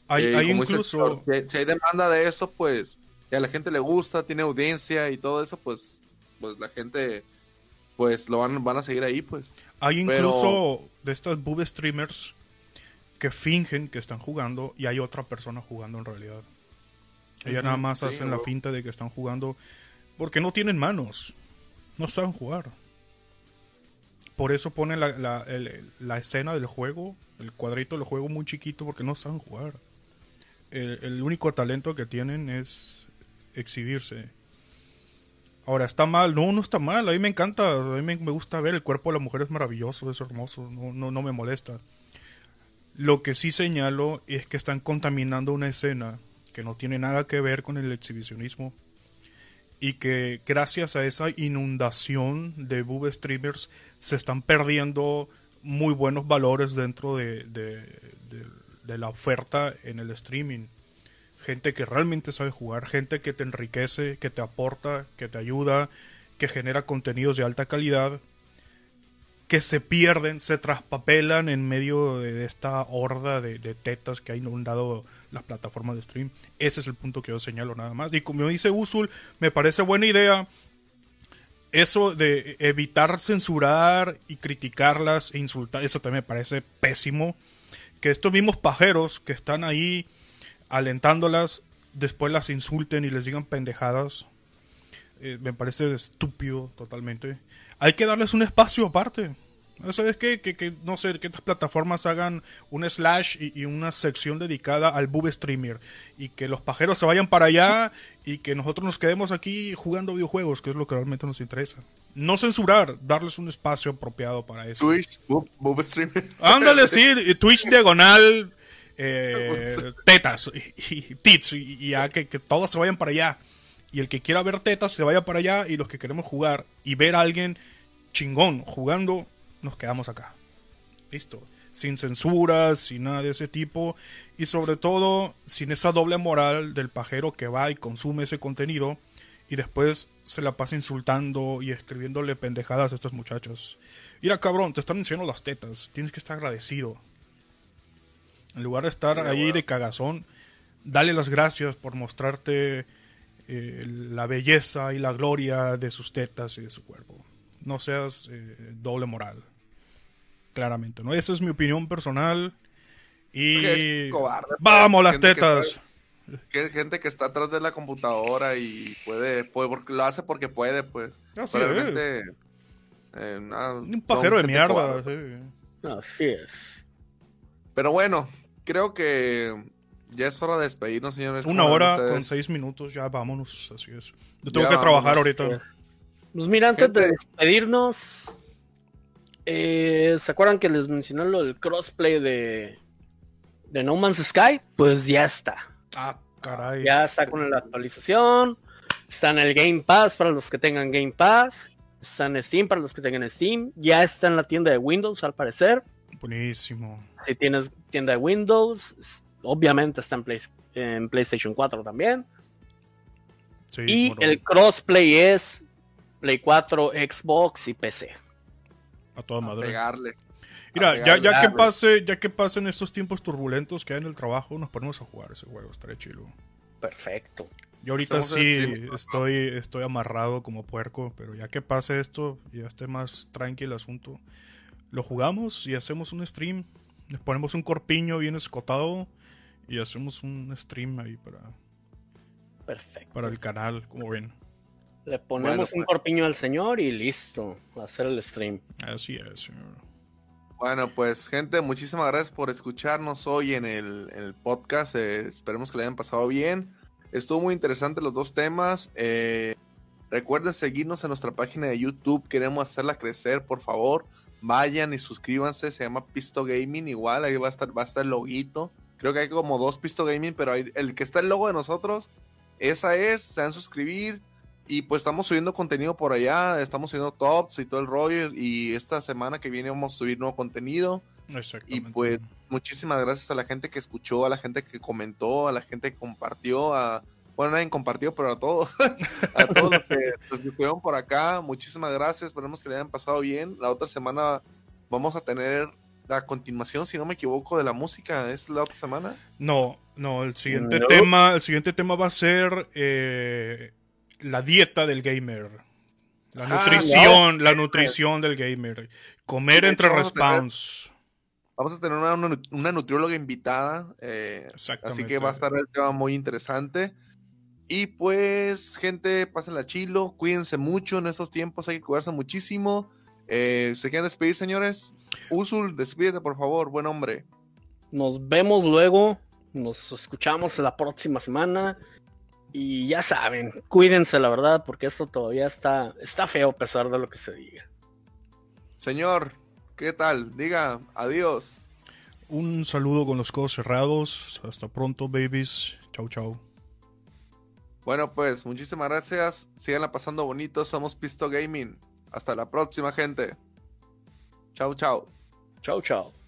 [SPEAKER 1] Hay, eh, hay incluso...
[SPEAKER 3] si hay demanda de eso, pues, y a la gente le gusta, tiene audiencia y todo eso, pues, pues la gente, pues, lo van, van a seguir ahí, pues.
[SPEAKER 1] Hay incluso de estas boob streamers que fingen que están jugando y hay otra persona jugando en realidad. Ellas nada más hacen la finta de que están jugando porque no tienen manos, no saben jugar. Por eso ponen la, escena del juego, el cuadrito del juego muy chiquito porque no saben jugar. El, el, único talento que tienen es exhibirse. Ahora, ¿está mal? No, no está mal. A mí me encanta. A mí me, gusta ver. El cuerpo de la mujer es maravilloso, es hermoso. No, no, no me molesta. Lo que sí señalo es que están contaminando una escena que no tiene nada que ver con el exhibicionismo y que gracias a esa inundación de boob streamers se están perdiendo muy buenos valores dentro de, de, la oferta en el streaming. Gente que realmente sabe jugar, gente que te enriquece, que te aporta, que te ayuda, que genera contenidos de alta calidad que se pierden, se traspapelan en medio de, esta horda de, tetas que hay inundado las plataformas de stream. Ese es el punto que yo señalo nada más. Y como dice Usul, me parece buena idea eso de evitar censurar y criticarlas e insultar, eso también me parece pésimo. Que estos mismos pajeros que están ahí alentándolas, después las insulten y les digan pendejadas. Eh, me parece estúpido totalmente. Hay que darles un espacio aparte. ¿Sabes qué? Que, que, no sé, que estas plataformas hagan un slash y, una sección dedicada al boob streamer. Y que los pajeros se vayan para allá y que nosotros nos quedemos aquí jugando videojuegos, que es lo que realmente nos interesa. No censurar, darles un espacio apropiado para eso.
[SPEAKER 3] Twitch, boob, streamer.
[SPEAKER 1] Ándale, sí, Twitch diagonal, eh, tetas y, tits. Y, ya que, que todos se vayan para allá. Y el que quiera ver tetas se vaya para allá. Y los que queremos jugar y ver a alguien chingón jugando nos quedamos acá. Listo. Sin censuras, sin nada de ese tipo. Y sobre todo, sin esa doble moral del pajero que va y consume ese contenido y después se la pasa insultando y escribiéndole pendejadas a estos muchachos. Mira, cabrón, te están enseñando las tetas. Tienes que estar agradecido. En lugar de estar ahí de cagazón, dale las gracias por mostrarte eh, la belleza y la gloria de sus tetas y de su cuerpo. No seas eh, doble moral claramente, ¿no? Esa es mi opinión personal. Y vamos las tetas.
[SPEAKER 3] Que, gente que está atrás de la computadora y puede, porque lo hace porque puede, pues.
[SPEAKER 1] Así es. Eh, un pajero de mierda.
[SPEAKER 2] Así es.
[SPEAKER 3] Pero bueno, creo que ya es hora de despedirnos, señores.
[SPEAKER 1] Una hora con seis minutos, ya vámonos, así es. Yo tengo que trabajar ahorita.
[SPEAKER 2] Pues mira, antes de despedirnos, eh, ¿Se acuerdan que les mencioné lo del crossplay de, de No Man's Sky? Pues ya está.
[SPEAKER 1] Ah, caray.
[SPEAKER 2] Ya está con la actualización. Está en el Game Pass para los que tengan Game Pass. Está en Steam para los que tengan Steam. Ya está en la tienda de Windows, al parecer.
[SPEAKER 1] Buenísimo.
[SPEAKER 2] Si tienes tienda de Windows, obviamente está en, en PlayStation 4 también. y el crossplay es Play 4, Xbox y PC.
[SPEAKER 1] A toda madre.
[SPEAKER 3] Pegarle.
[SPEAKER 1] Mira, ya, ya, que pase, ya que pasen estos tiempos turbulentos que hay en el trabajo, nos ponemos a jugar ese juego, estaré chilo.
[SPEAKER 2] Perfecto.
[SPEAKER 1] Yo ahorita sí estoy, estoy amarrado como puerco, pero ya que pase esto, ya esté más tranquilo el asunto, lo jugamos y hacemos un stream. Nos ponemos un corpiño bien escotado y hacemos un stream ahí para,
[SPEAKER 2] Perfecto.
[SPEAKER 1] para el canal, como ven.
[SPEAKER 2] Le ponemos un pues. corpiño al señor y listo, a hacer el stream.
[SPEAKER 1] Así es, señor.
[SPEAKER 3] Bueno, pues gente, muchísimas gracias por escucharnos hoy en el, podcast. Eh, esperemos que le hayan pasado bien. Estuvo muy interesante los dos temas. Eh, recuerden seguirnos en nuestra página de YouTube. Queremos hacerla crecer, por favor. Vayan y suscríbanse. Se llama Pisto Gaming. Igual ahí va a estar, va a estar el loguito. Creo que hay como dos Pisto Gaming, pero el que está el logo de nosotros, esa es. Se van a suscribir y pues estamos subiendo contenido por allá, estamos subiendo tops y todo el rollo. Y esta semana que viene vamos a subir nuevo contenido. Y pues muchísimas gracias a la gente que escuchó, a la gente que comentó, a la gente que compartió, a bueno, nadie compartió, pero a todos, a todos los que, estuvieron por acá, muchísimas gracias, esperemos que le hayan pasado bien. La otra semana vamos a tener la continuación, si no me equivoco, de la música, ¿es la otra semana?
[SPEAKER 1] No, no, el siguiente tema, el siguiente tema va a ser eh, la dieta del gamer. La ah, nutrición, la nutrición del gamer. Comer entre respawns.
[SPEAKER 3] Vamos a tener una, nutrióloga invitada. Eh, así que va a estar el tema muy interesante. Y pues, gente, pásenla chilo. Cuídense mucho en estos tiempos. Hay que cuidarse muchísimo. Eh, ¿Se quieren despedir, señores? Usul, despídete, por favor. Buen hombre.
[SPEAKER 2] Nos vemos luego. Nos escuchamos la próxima semana. Y ya saben, cuídense la verdad, porque esto todavía está, está feo a pesar de lo que se diga.
[SPEAKER 3] Señor, ¿qué tal? Diga adiós.
[SPEAKER 1] Un saludo con los codos cerrados. Hasta pronto, babies. Chau, chau.
[SPEAKER 3] Bueno, pues muchísimas gracias. Síganla pasando bonito. Somos Pisto Gaming. Hasta la próxima, gente. Chau, chau.
[SPEAKER 2] Chau, chau.